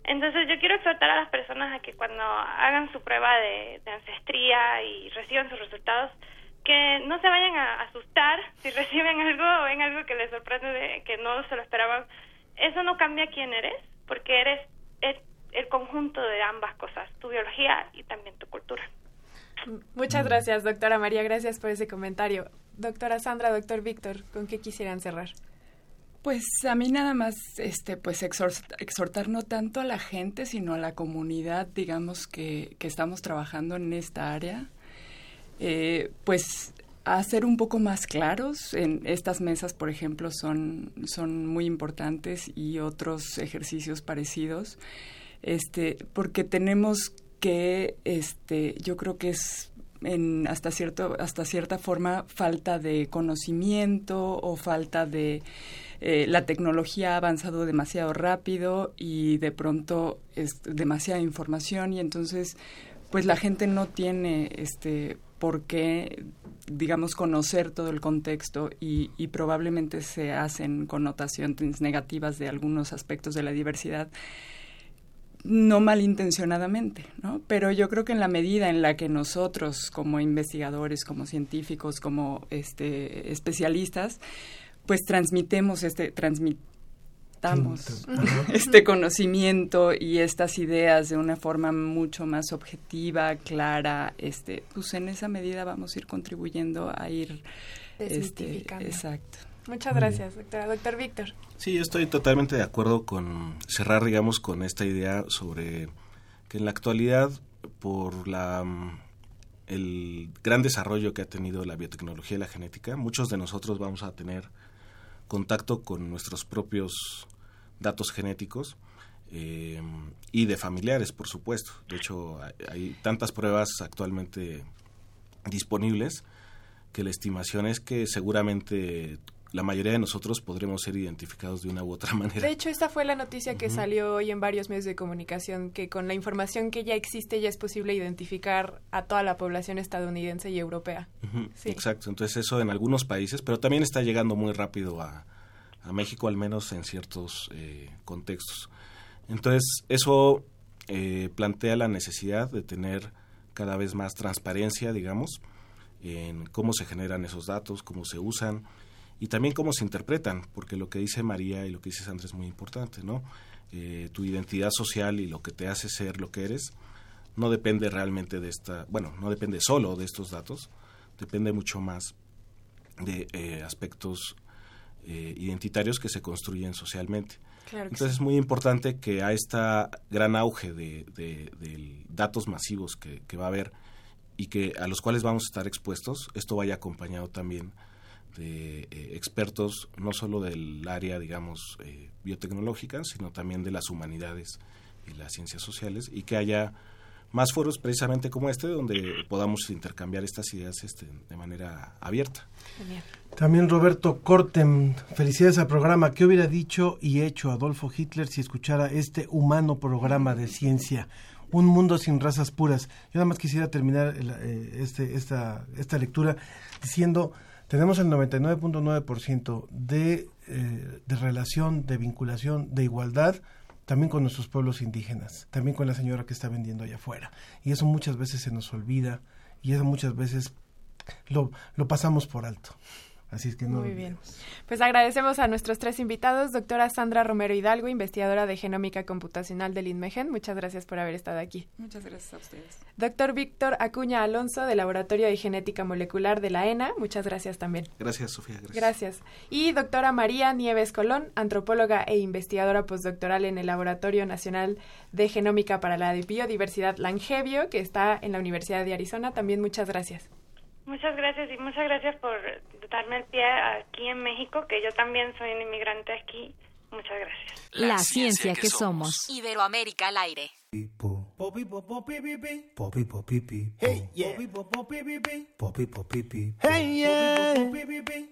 Speaker 11: Entonces yo quiero exhortar a las personas a que cuando hagan su prueba de, de ancestría y reciban sus resultados que no se vayan a asustar si reciben algo o ven algo que les sorprende de que no se lo esperaban. Eso no cambia quién eres, porque eres, el conjunto de ambas cosas, tu biología y también tu cultura.
Speaker 3: Muchas gracias, doctora María. Gracias por ese comentario. Doctora Sandra, doctor Víctor, ¿con qué quisieran cerrar?
Speaker 9: Pues a mí nada más, este, pues exhortar no tanto a la gente, sino a la comunidad, digamos, que, que estamos trabajando en esta área eh, pues a ser un poco más claros. En estas mesas, por ejemplo, son, son muy importantes y otros ejercicios parecidos, este, porque tenemos que, este, yo creo que es en hasta cierto, hasta cierta forma falta de conocimiento o falta de eh, la tecnología ha avanzado demasiado rápido y de pronto es demasiada información y entonces pues la gente no tiene este por qué, digamos, conocer todo el contexto y, probablemente se hacen connotaciones negativas de algunos aspectos de la diversidad no malintencionadamente, ¿no? Pero yo creo que en la medida en la que nosotros, como investigadores, como científicos, como este, especialistas, pues transmitemos este, este conocimiento y estas ideas de una forma mucho más objetiva, clara, este, pues en esa medida vamos a ir contribuyendo a ir este, exacto.
Speaker 3: Muchas gracias, doctora. Doctor Víctor.
Speaker 10: Sí, yo estoy totalmente de acuerdo con cerrar, digamos, con esta idea sobre que en la actualidad, por la el gran desarrollo que ha tenido la biotecnología y la genética, muchos de nosotros vamos a tener contacto con nuestros propios datos genéticos eh, y de familiares, por supuesto. De hecho, hay, hay tantas pruebas actualmente disponibles que la estimación es que seguramente la mayoría de nosotros podremos ser identificados de una u otra manera.
Speaker 3: De hecho, esta fue la noticia que salió hoy en varios medios de comunicación, que con la información que ya existe ya es posible identificar a toda la población estadounidense y europea. Sí.
Speaker 10: Exacto, entonces eso en algunos países, pero también está llegando muy rápido a, a México, al menos en ciertos eh, contextos. Entonces eso eh, plantea la necesidad de tener cada vez más transparencia, digamos, en cómo se generan esos datos, cómo se usan y también cómo se interpretan, porque lo que dice María y lo que dice Sandra es muy importante, ¿no? Eh, tu identidad social y lo que te hace ser lo que eres no depende realmente de esta, bueno, no depende solo de estos datos, depende mucho más de eh, aspectos eh, identitarios que se construyen socialmente.
Speaker 3: Claro
Speaker 10: Entonces
Speaker 3: sí.
Speaker 10: es muy importante que a esta gran auge de, de- de datos masivos que, que va a haber y que a los cuales vamos a estar expuestos, esto vaya acompañado también de eh, expertos no solo del área, digamos, eh, biotecnológica, sino también de las humanidades y las ciencias sociales y que haya más foros precisamente como este donde podamos intercambiar estas ideas este, de manera abierta.
Speaker 2: También Roberto Cortem, felicidades al programa. ¿Qué hubiera dicho y hecho Adolfo Hitler si escuchara este humano programa de ciencia? Un mundo sin razas puras. Yo nada más quisiera terminar el, eh, este, esta, esta lectura diciendo, tenemos el 99.9% de, eh, de relación, de vinculación, de igualdad también con nuestros pueblos indígenas, también con la señora que está vendiendo allá afuera. Y eso muchas veces se nos olvida y eso muchas veces lo, lo pasamos por alto. Así es que no.
Speaker 3: Muy bien. Pues agradecemos a nuestros tres invitados, doctora Sandra Romero Hidalgo, investigadora de genómica computacional del INMEGEN. Muchas gracias por haber estado aquí.
Speaker 9: Muchas gracias a ustedes.
Speaker 3: Doctor Víctor Acuña Alonso, del Laboratorio de Genética Molecular de la ENA. Muchas gracias también.
Speaker 10: Gracias, Sofía. Gracias.
Speaker 3: Gracias. Y doctora María Nieves Colón, antropóloga e investigadora postdoctoral en el Laboratorio Nacional de Genómica para la Biodiversidad Langevio, que está en la Universidad de Arizona. También muchas gracias.
Speaker 11: Muchas gracias y muchas gracias por darme el pie aquí en México, que yo también soy un inmigrante aquí. Muchas gracias.
Speaker 4: La ciencia que somos.
Speaker 12: Iberoamérica al aire.
Speaker 1: Popi popi pipi, popi popi pi, hey yeah. Popi popi pipi, hey yeah.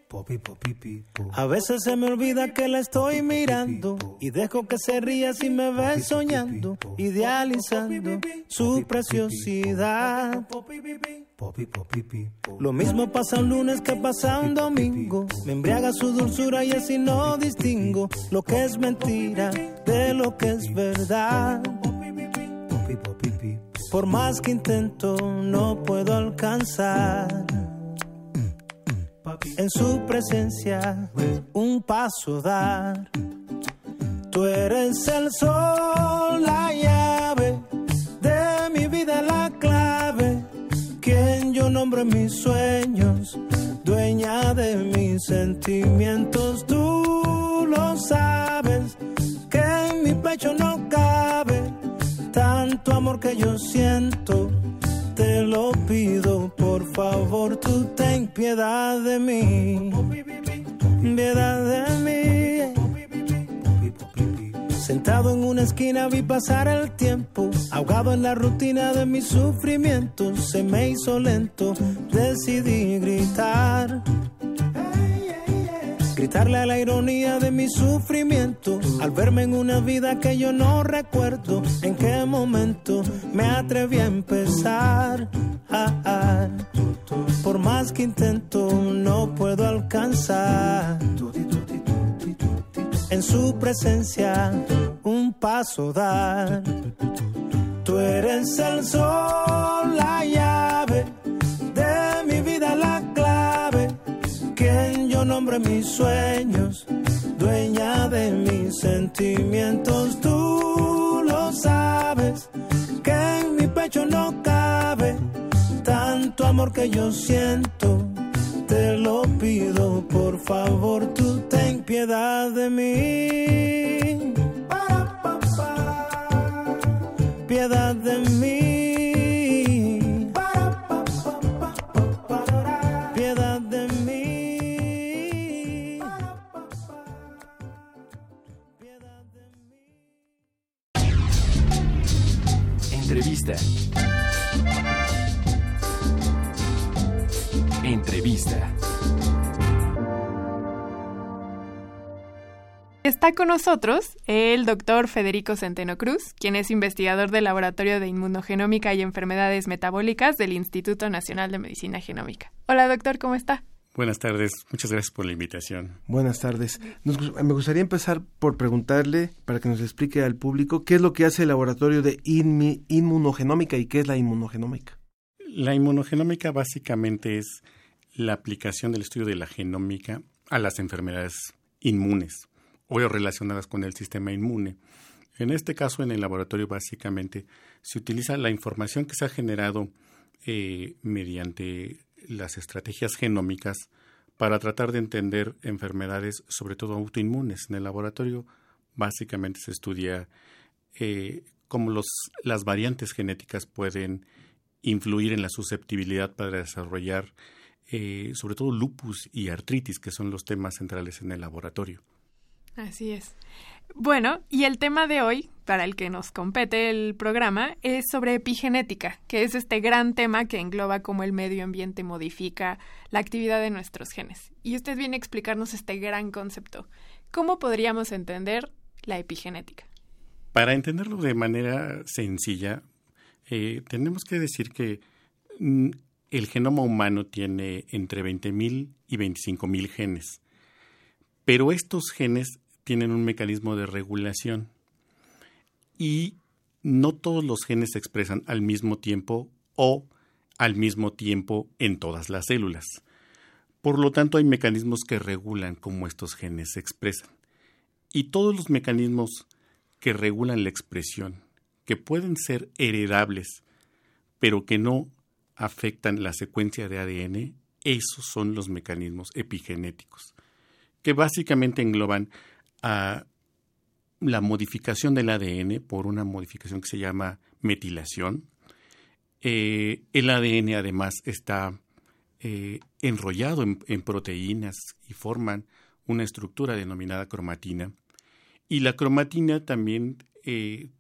Speaker 1: Popi popi pi, A veces se me olvida que la estoy mirando y dejo que se ría si me ve soñando, idealizando su preciosidad. Lo mismo pasa un lunes que pasa un domingo. Me embriaga su dulzura y así no distingo lo que es mentira de lo que es verdad. Por más que intento, no puedo alcanzar. En su presencia, un paso dar. Tú eres el sol, la llave de mi vida, la clave. Quien yo nombro mis sueños, dueña de mis sentimientos. Tú lo sabes, que en mi pecho no cabe tanto amor que yo siento. Te lo pido, por favor, tú ten piedad de mí. Piedad de mí. Sentado en una esquina vi pasar el tiempo, ahogado en la rutina de mis sufrimientos, se me hizo lento, decidí gritar. Gritarle a la ironía de mi sufrimiento al verme en una vida que yo no recuerdo en qué momento me atreví a empezar. Ah, ah. Por más que intento, no puedo alcanzar. En su presencia, un paso dar. Tú eres el sol, la mis sueños, dueña de mis sentimientos, tú lo sabes, que en mi pecho no cabe tanto amor que yo siento, te lo pido, por favor, tú ten piedad de mí,
Speaker 3: Está con nosotros el doctor Federico Centeno Cruz, quien es investigador del Laboratorio de Inmunogenómica y Enfermedades Metabólicas del Instituto Nacional de Medicina Genómica. Hola doctor, ¿cómo está?
Speaker 12: Buenas tardes, muchas gracias por la invitación.
Speaker 2: Buenas tardes. me gustaría empezar por preguntarle, para que nos explique al público, qué es lo que hace el Laboratorio de Inmunogenómica y qué es la inmunogenómica.
Speaker 12: La inmunogenómica básicamente es la aplicación del estudio de la genómica a las enfermedades inmunes o relacionadas con el sistema inmune. En este caso, en el laboratorio, básicamente se utiliza la información que se ha generado eh, mediante las estrategias genómicas para tratar de entender enfermedades, sobre todo autoinmunes. En el laboratorio, básicamente se estudia eh, cómo las variantes genéticas pueden influir en la susceptibilidad para desarrollar, eh, sobre todo lupus y artritis, que son los temas centrales en el laboratorio.
Speaker 3: Así es. Bueno, y el tema de hoy, para el que nos compete el programa, es sobre epigenética, que es este gran tema que engloba cómo el medio ambiente modifica la actividad de nuestros genes. Y usted viene a explicarnos este gran concepto. ¿Cómo podríamos entender la epigenética?
Speaker 12: Para entenderlo de manera sencilla, eh, tenemos que decir que mm, el genoma humano tiene entre 20.000 y 25.000 genes. Pero estos genes tienen un mecanismo de regulación y no todos los genes se expresan al mismo tiempo o al mismo tiempo en todas las células. Por lo tanto, hay mecanismos que regulan cómo estos genes se expresan. Y todos los mecanismos que regulan la expresión, que pueden ser heredables, pero que no afectan la secuencia de ADN, esos son los mecanismos epigenéticos que básicamente engloban a la modificación del ADN por una modificación que se llama metilación. Eh, el ADN además está eh, enrollado en, proteínas y forman una estructura denominada cromatina. Y la cromatina también eh,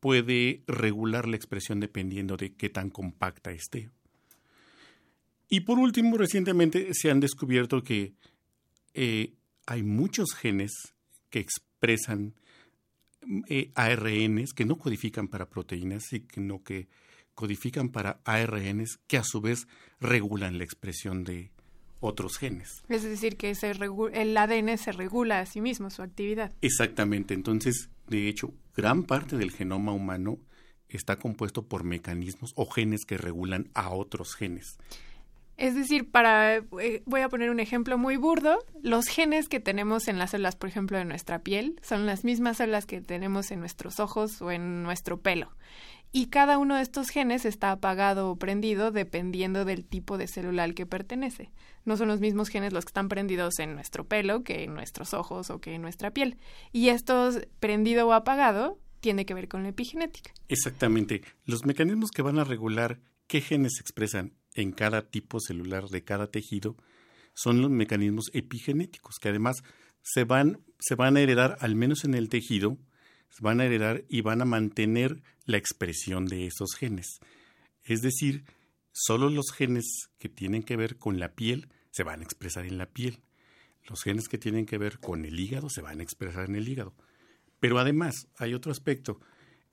Speaker 12: puede regular la expresión dependiendo de qué tan compacta esté. Y por último, recientemente se han descubierto que hay muchos genes que expresan eh, ARNs que no codifican para proteínas, sino que codifican para ARNs que a su vez regulan la expresión de otros genes.
Speaker 3: Es decir, que el ADN se regula a sí mismo, su actividad.
Speaker 12: Exactamente. Entonces, de hecho, gran parte del genoma humano está compuesto por mecanismos o genes que regulan a otros genes.
Speaker 3: Es decir, para eh, voy a poner un ejemplo muy burdo, los genes que tenemos en las células, por ejemplo, de nuestra piel, son las mismas células que tenemos en nuestros ojos o en nuestro pelo. Y cada uno de estos genes está apagado o prendido dependiendo del tipo de célula al que pertenece. No son los mismos genes los que están prendidos en nuestro pelo que en nuestros ojos o que en nuestra piel. Y estos prendido o apagado tiene que ver con la epigenética.
Speaker 12: Exactamente. Los mecanismos que van a regular qué genes se expresan en cada tipo celular de cada tejido son los mecanismos epigenéticos, que además se van, se van a heredar, al menos en el tejido, se van a heredar y van a mantener la expresión de esos genes. Es decir, solo los genes que tienen que ver con la piel se van a expresar en la piel. Los genes que tienen que ver con el hígado se van a expresar en el hígado. Pero además hay otro aspecto.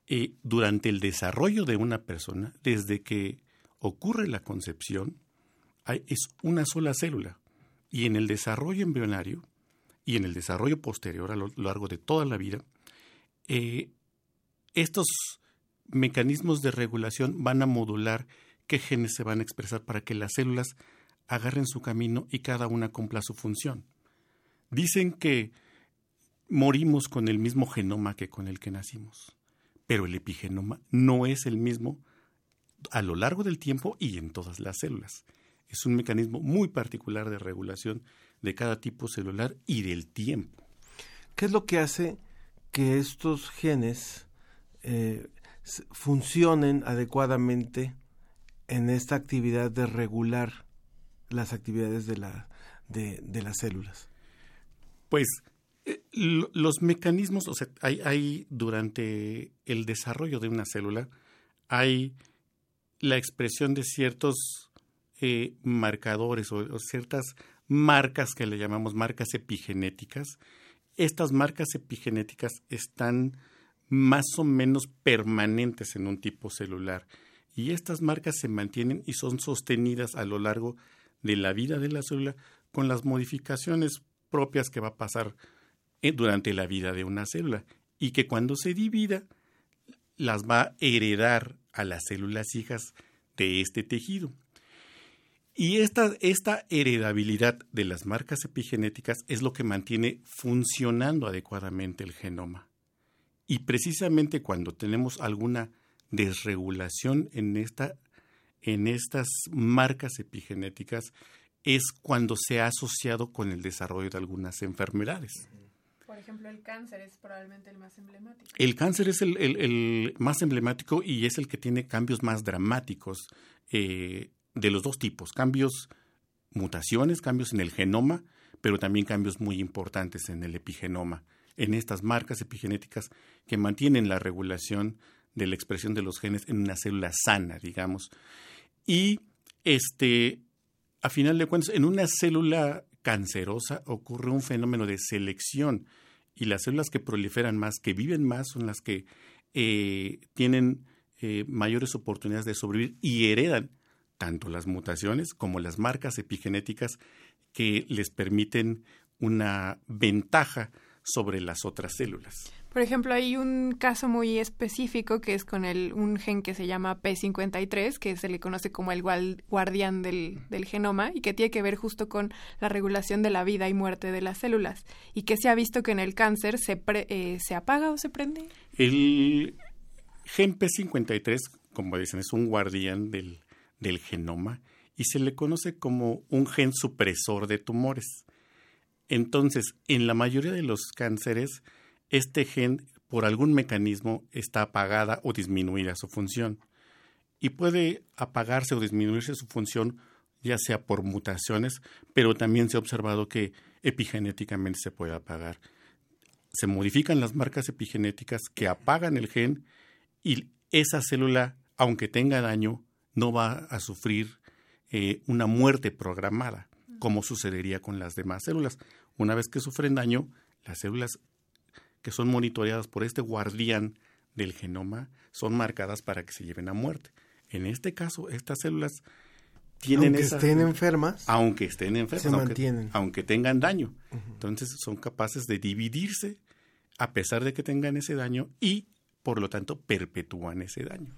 Speaker 12: Eh, durante el desarrollo de una persona, desde que ocurre la concepción, es una sola célula. Y en el desarrollo embrionario y en el desarrollo posterior a lo largo de toda la vida, eh, estos mecanismos de regulación van a modular qué genes se van a expresar para que las células agarren su camino y cada una cumpla su función. Dicen que morimos con el mismo genoma que con el que nacimos, pero el epigenoma no es el mismo a lo largo del tiempo y en todas las células. Es un mecanismo muy particular de regulación de cada tipo celular y del tiempo.
Speaker 2: ¿Qué es lo que hace que estos genes eh, funcionen adecuadamente en esta actividad de regular las actividades de, la, de, las células?
Speaker 12: Pues eh, los mecanismos, o sea, hay, hay, durante el desarrollo de una célula, hay la expresión de ciertos eh, marcadores o, ciertas marcas que le llamamos marcas epigenéticas. Estas marcas epigenéticas están más o menos permanentes en un tipo celular y estas marcas se mantienen y son sostenidas a lo largo de la vida de la célula con las modificaciones propias que va a pasar eh, durante la vida de una célula y que cuando se divida las va a heredar a las células hijas de este tejido. Y esta, esta heredabilidad de las marcas epigenéticas es lo que mantiene funcionando adecuadamente el genoma. Y precisamente cuando tenemos alguna desregulación en, esta, en estas marcas epigenéticas es cuando se ha asociado con el desarrollo de algunas enfermedades.
Speaker 3: Por ejemplo, el cáncer es probablemente el más emblemático.
Speaker 12: El cáncer es el, más emblemático y es el que tiene cambios más dramáticos eh, de los dos tipos. Cambios, mutaciones, cambios en el genoma, pero también cambios muy importantes en el epigenoma, en estas marcas epigenéticas que mantienen la regulación de la expresión de los genes en una célula sana, digamos. Y este, a final de cuentas, en una célula cancerosa ocurre un fenómeno de selección y las células que proliferan más, que viven más, son las que eh, tienen eh, mayores oportunidades de sobrevivir y heredan tanto las mutaciones como las marcas epigenéticas que les permiten una ventaja sobre las otras células.
Speaker 3: Por ejemplo, hay un caso muy específico que es con el, un gen que se llama P53, que se le conoce como el guardián del, genoma y que tiene que ver justo con la regulación de la vida y muerte de las células y que se ha visto que en el cáncer se, eh, se apaga o se prende.
Speaker 12: El gen P53, como dicen, es un guardián del, del genoma y se le conoce como un gen supresor de tumores. Entonces, en la mayoría de los cánceres, este gen por algún mecanismo está apagada o disminuida su función. Y puede apagarse o disminuirse su función ya sea por mutaciones, pero también se ha observado que epigenéticamente se puede apagar. Se modifican las marcas epigenéticas que apagan el gen y esa célula, aunque tenga daño, no va a sufrir eh, una muerte programada, como sucedería con las demás células. Una vez que sufren daño, las células que son monitoreadas por este guardián del genoma son marcadas para que se lleven a muerte. En este caso, estas células tienen
Speaker 2: aunque estén enfermas,
Speaker 12: aunque estén enfermas,
Speaker 2: se
Speaker 12: aunque,
Speaker 2: mantienen,
Speaker 12: aunque tengan daño. Entonces son capaces de dividirse a pesar de que tengan ese daño y por lo tanto perpetúan ese daño.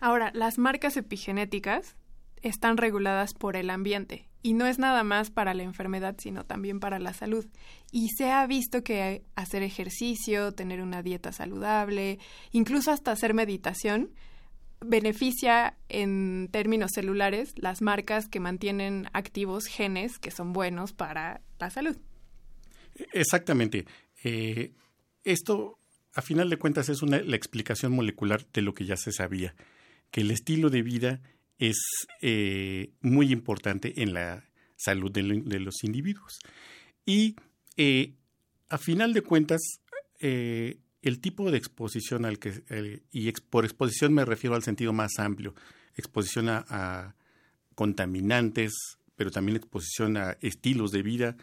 Speaker 3: Ahora, las marcas epigenéticas están reguladas por el ambiente y no es nada más para la enfermedad, sino también para la salud. Y se ha visto que hacer ejercicio, tener una dieta saludable, incluso hasta hacer meditación, beneficia en términos celulares las marcas que mantienen activos genes que son buenos para la salud.
Speaker 12: Exactamente. Eh, esto, a final de cuentas, es una, la explicación molecular de lo que ya se sabía, que el estilo de vida es eh, muy importante en la salud de, los individuos. Y eh, a final de cuentas, eh, el tipo de exposición al que, y por exposición me refiero al sentido más amplio, exposición a, contaminantes, pero también exposición a estilos de vida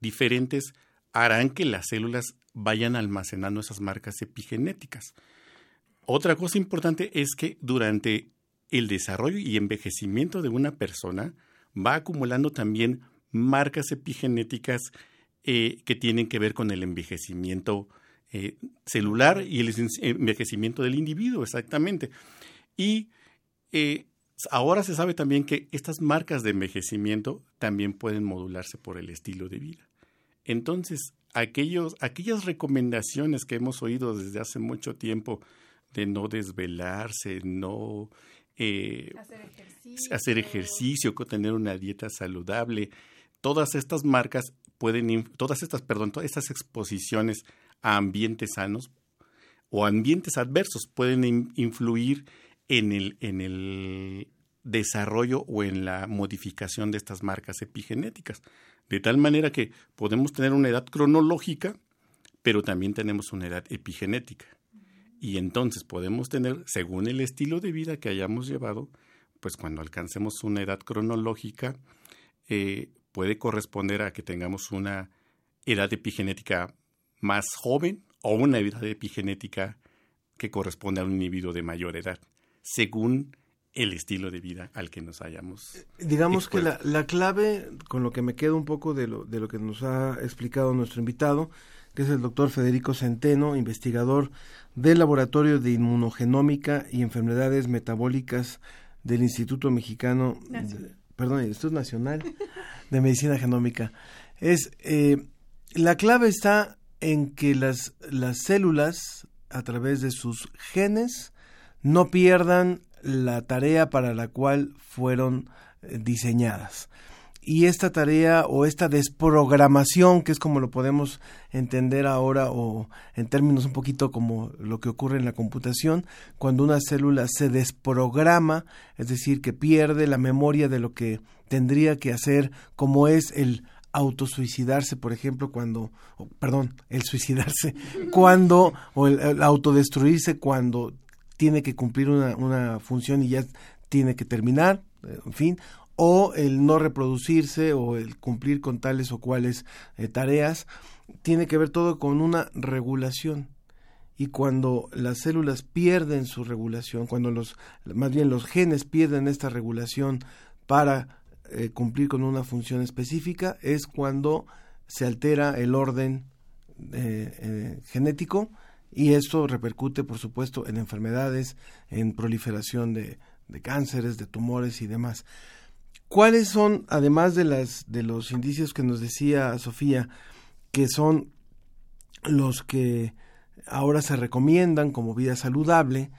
Speaker 12: diferentes, harán que las células vayan almacenando esas marcas epigenéticas. Otra cosa importante es que durante el desarrollo y envejecimiento de una persona va acumulando también marcas epigenéticas eh, que tienen que ver con el envejecimiento eh, celular y el envejecimiento del individuo, exactamente. Y eh, ahora se sabe también que estas marcas de envejecimiento también pueden modularse por el estilo de vida. Entonces, aquellos, aquellas recomendaciones que hemos oído desde hace mucho tiempo de no desvelarse, no eh, hacer, ejercicio. tener una dieta saludable. Todas estas marcas pueden, todas estas, perdón, todas estas exposiciones a ambientes sanos o ambientes adversos pueden influir en el, en el desarrollo o en la modificación de estas marcas epigenéticas. De tal manera que podemos tener una edad cronológica, pero también tenemos una edad epigenética Y entonces podemos tener, según el estilo de vida que hayamos llevado, pues cuando alcancemos una edad cronológica, eh, puede corresponder a que tengamos una edad epigenética más joven o una edad epigenética que corresponde a un individuo de mayor edad, según el estilo de vida al que nos hayamos.
Speaker 2: Digamos que la, la, clave, con lo que me quedo un poco de lo, de lo que nos ha explicado nuestro invitado, que es el doctor Federico Centeno, investigador del Laboratorio de Inmunogenómica y Enfermedades Metabólicas del Instituto Mexicano, perdón, Instituto Nacional de Medicina Genómica. Es, eh, la clave está en que las, las células, a través de sus genes, no pierdan la tarea para la cual fueron eh, diseñadas. Y esta tarea o esta desprogramación, que es como lo podemos entender ahora o en términos un poquito como lo que ocurre en la computación, cuando una célula se desprograma, es decir, que pierde la memoria de lo que tendría que hacer, como es el autosuicidarse, por ejemplo, cuando, perdón, el suicidarse, cuando, o el, autodestruirse cuando tiene que cumplir una, una función y ya tiene que terminar, eh, en fin, o el no reproducirse o el cumplir con tales o cuales eh, tareas, tiene que ver todo con una regulación. Y cuando las células pierden su regulación, cuando los, más bien los genes pierden esta regulación para eh, cumplir con una función específica es cuando se altera el orden eh, eh, genético y esto repercute, por supuesto, en enfermedades, en proliferación de, de, cánceres, de tumores y demás. ¿Cuáles son, además de, las, de los indicios que nos decía Sofía, que son los que ahora se recomiendan como vida saludable,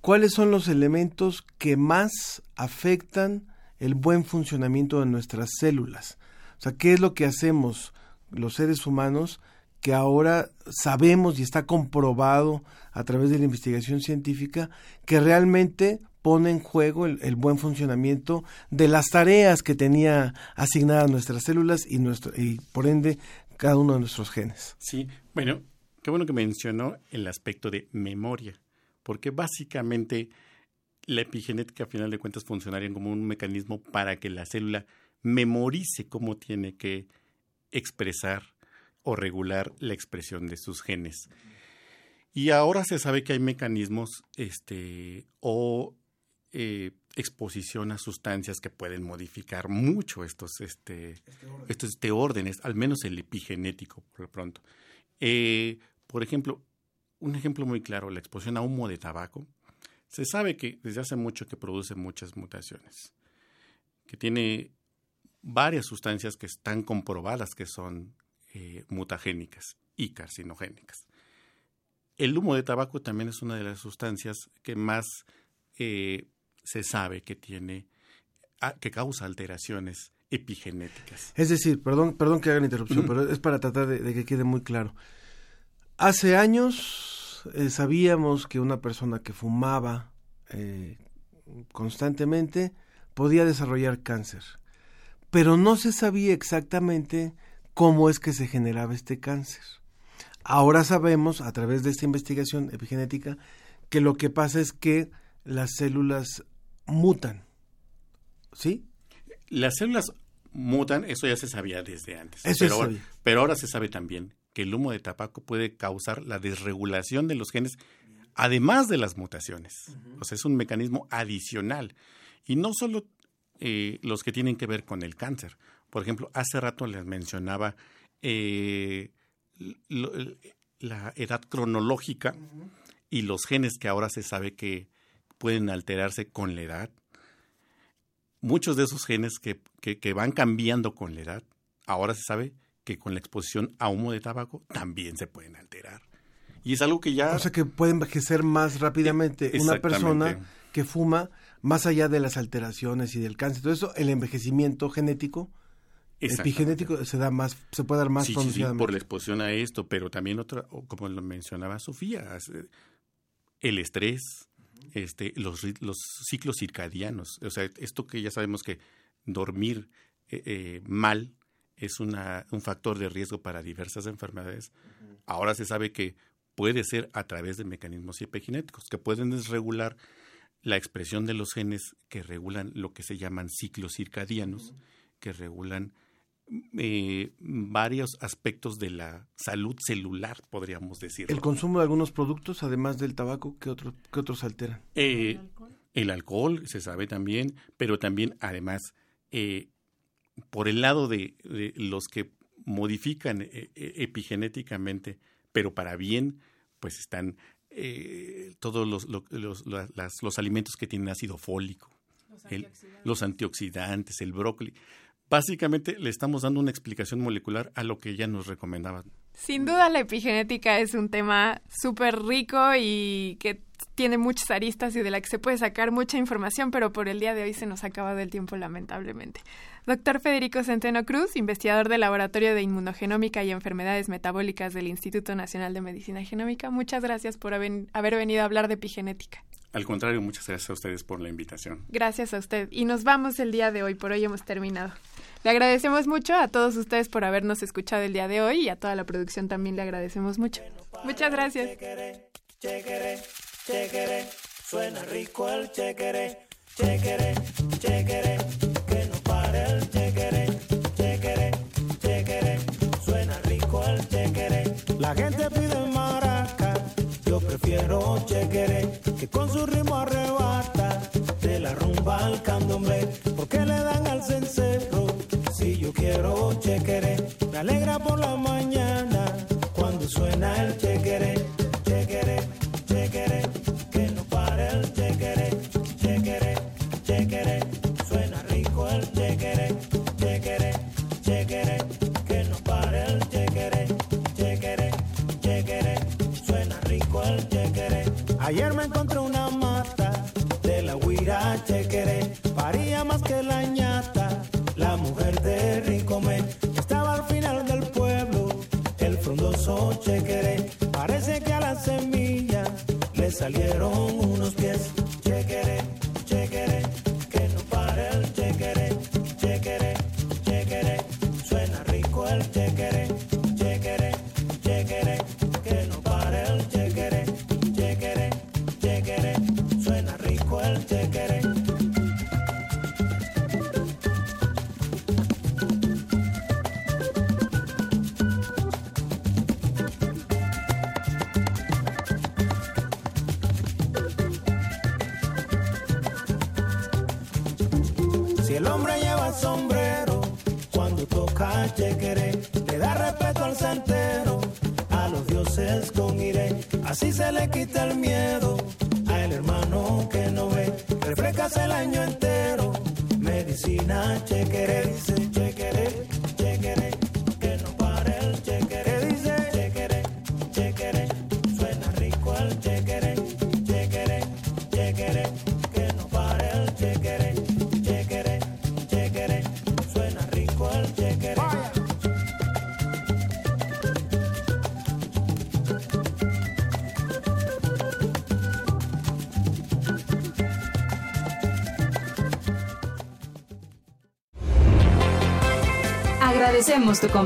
Speaker 2: cuáles son los elementos que más afectan el buen funcionamiento de nuestras células. O sea, ¿qué es lo que hacemos los seres humanos que ahora sabemos y está comprobado a través de la investigación científica que realmente pone en juego el, buen funcionamiento de las tareas que tenía asignadas nuestras células y, nuestro, y por ende cada uno de nuestros genes.
Speaker 12: Sí, bueno, qué bueno que mencionó el aspecto de memoria, porque básicamente la epigenética, a final de cuentas, funcionaría como un mecanismo para que la célula memorice cómo tiene que expresar o regular la expresión de sus genes. Y ahora se sabe que hay mecanismos este, o eh, exposición a sustancias que pueden modificar mucho estos, este, estos este órdenes, al menos el epigenético, por lo pronto. Eh, por ejemplo, un ejemplo muy claro, la exposición a humo de tabaco se sabe que desde hace mucho que produce muchas mutaciones, que tiene varias sustancias que están comprobadas que son eh, mutagénicas y carcinogénicas. El humo de tabaco también es una de las sustancias que más eh, se sabe que tiene, que causa alteraciones epigenéticas.
Speaker 2: Es decir, perdón, perdón que haga la interrupción, pero es para tratar de que quede muy claro. Hace años eh, sabíamos que una persona que fumaba eh, constantemente podía desarrollar cáncer, pero no se sabía exactamente cómo es que se generaba este cáncer. Ahora sabemos, a través de esta investigación epigenética, que lo que pasa es que las células mutan. ¿Sí?
Speaker 12: Las células mutan, eso ya se sabía desde antes. pero, pero ahora se sabe también que el humo de tabaco puede causar la desregulación de los genes, además de las mutaciones. O sea, es un mecanismo adicional. Y no solo eh, los que tienen que ver con el cáncer. Por ejemplo, hace rato les mencionaba eh, la edad cronológica y los genes que ahora se sabe que pueden alterarse con la edad. Muchos de esos genes que, que van cambiando con la edad, ahora se sabe que con la exposición a humo de tabaco también se pueden alterar. Y es algo que ya...
Speaker 2: O sea, que puede envejecer más rápidamente una persona que fuma, más allá de las alteraciones y del cáncer. Todo eso, el envejecimiento genético, epigenético, se da más, se puede dar más
Speaker 12: sí, sí, por la exposición a esto, pero también otra, como lo mencionaba Sofía, el estrés, este, los, los ciclos circadianos. O sea, esto que ya sabemos que dormir eh, eh, mal es una, un factor de riesgo para diversas enfermedades. Ahora se sabe que puede ser a través de mecanismos epigenéticos que pueden desregular la expresión de los genes que regulan lo que se llaman ciclos circadianos, que regulan eh, varios aspectos de la salud celular, podríamos decir.
Speaker 2: ¿El consumo de algunos productos, además del tabaco, qué, otro, qué otros alteran?
Speaker 12: Eh, ¿El, alcohol? se sabe también, pero también, además, eh, por el lado de, los que modifican epigenéticamente, pero para bien, pues están todos los, los, alimentos que tienen ácido fólico, los antioxidantes, el brócoli básicamente le estamos dando una explicación molecular a lo que ya nos recomendaban.
Speaker 1: Sin duda la epigenética es un tema súper rico y que tiene muchas aristas y de la que se puede sacar mucha información, pero por el día de hoy se nos ha acabado el tiempo lamentablemente. Doctor Federico Centeno Cruz, investigador del Laboratorio de Inmunogenómica y Enfermedades Metabólicas del Instituto Nacional de Medicina Genómica, muchas gracias por haber, haber venido a hablar de epigenética.
Speaker 12: Al contrario, muchas gracias a ustedes por la invitación.
Speaker 1: Gracias a usted. Y nos vamos el día de hoy, por hoy hemos terminado. Le agradecemos mucho a todos ustedes por habernos escuchado el día de hoy y a toda la producción también le agradecemos mucho. Muchas gracias. suena rico el chequere, chequere, chequere, que no pare el chequere, chequere, chequere, suena rico el chequere. La gente pide maraca, yo prefiero chequere, que con su ritmo arrebata de la rumba al candomblé, porque le dan al cencerro. Si yo quiero chequere, me alegra por la mañana cuando suena el chequere,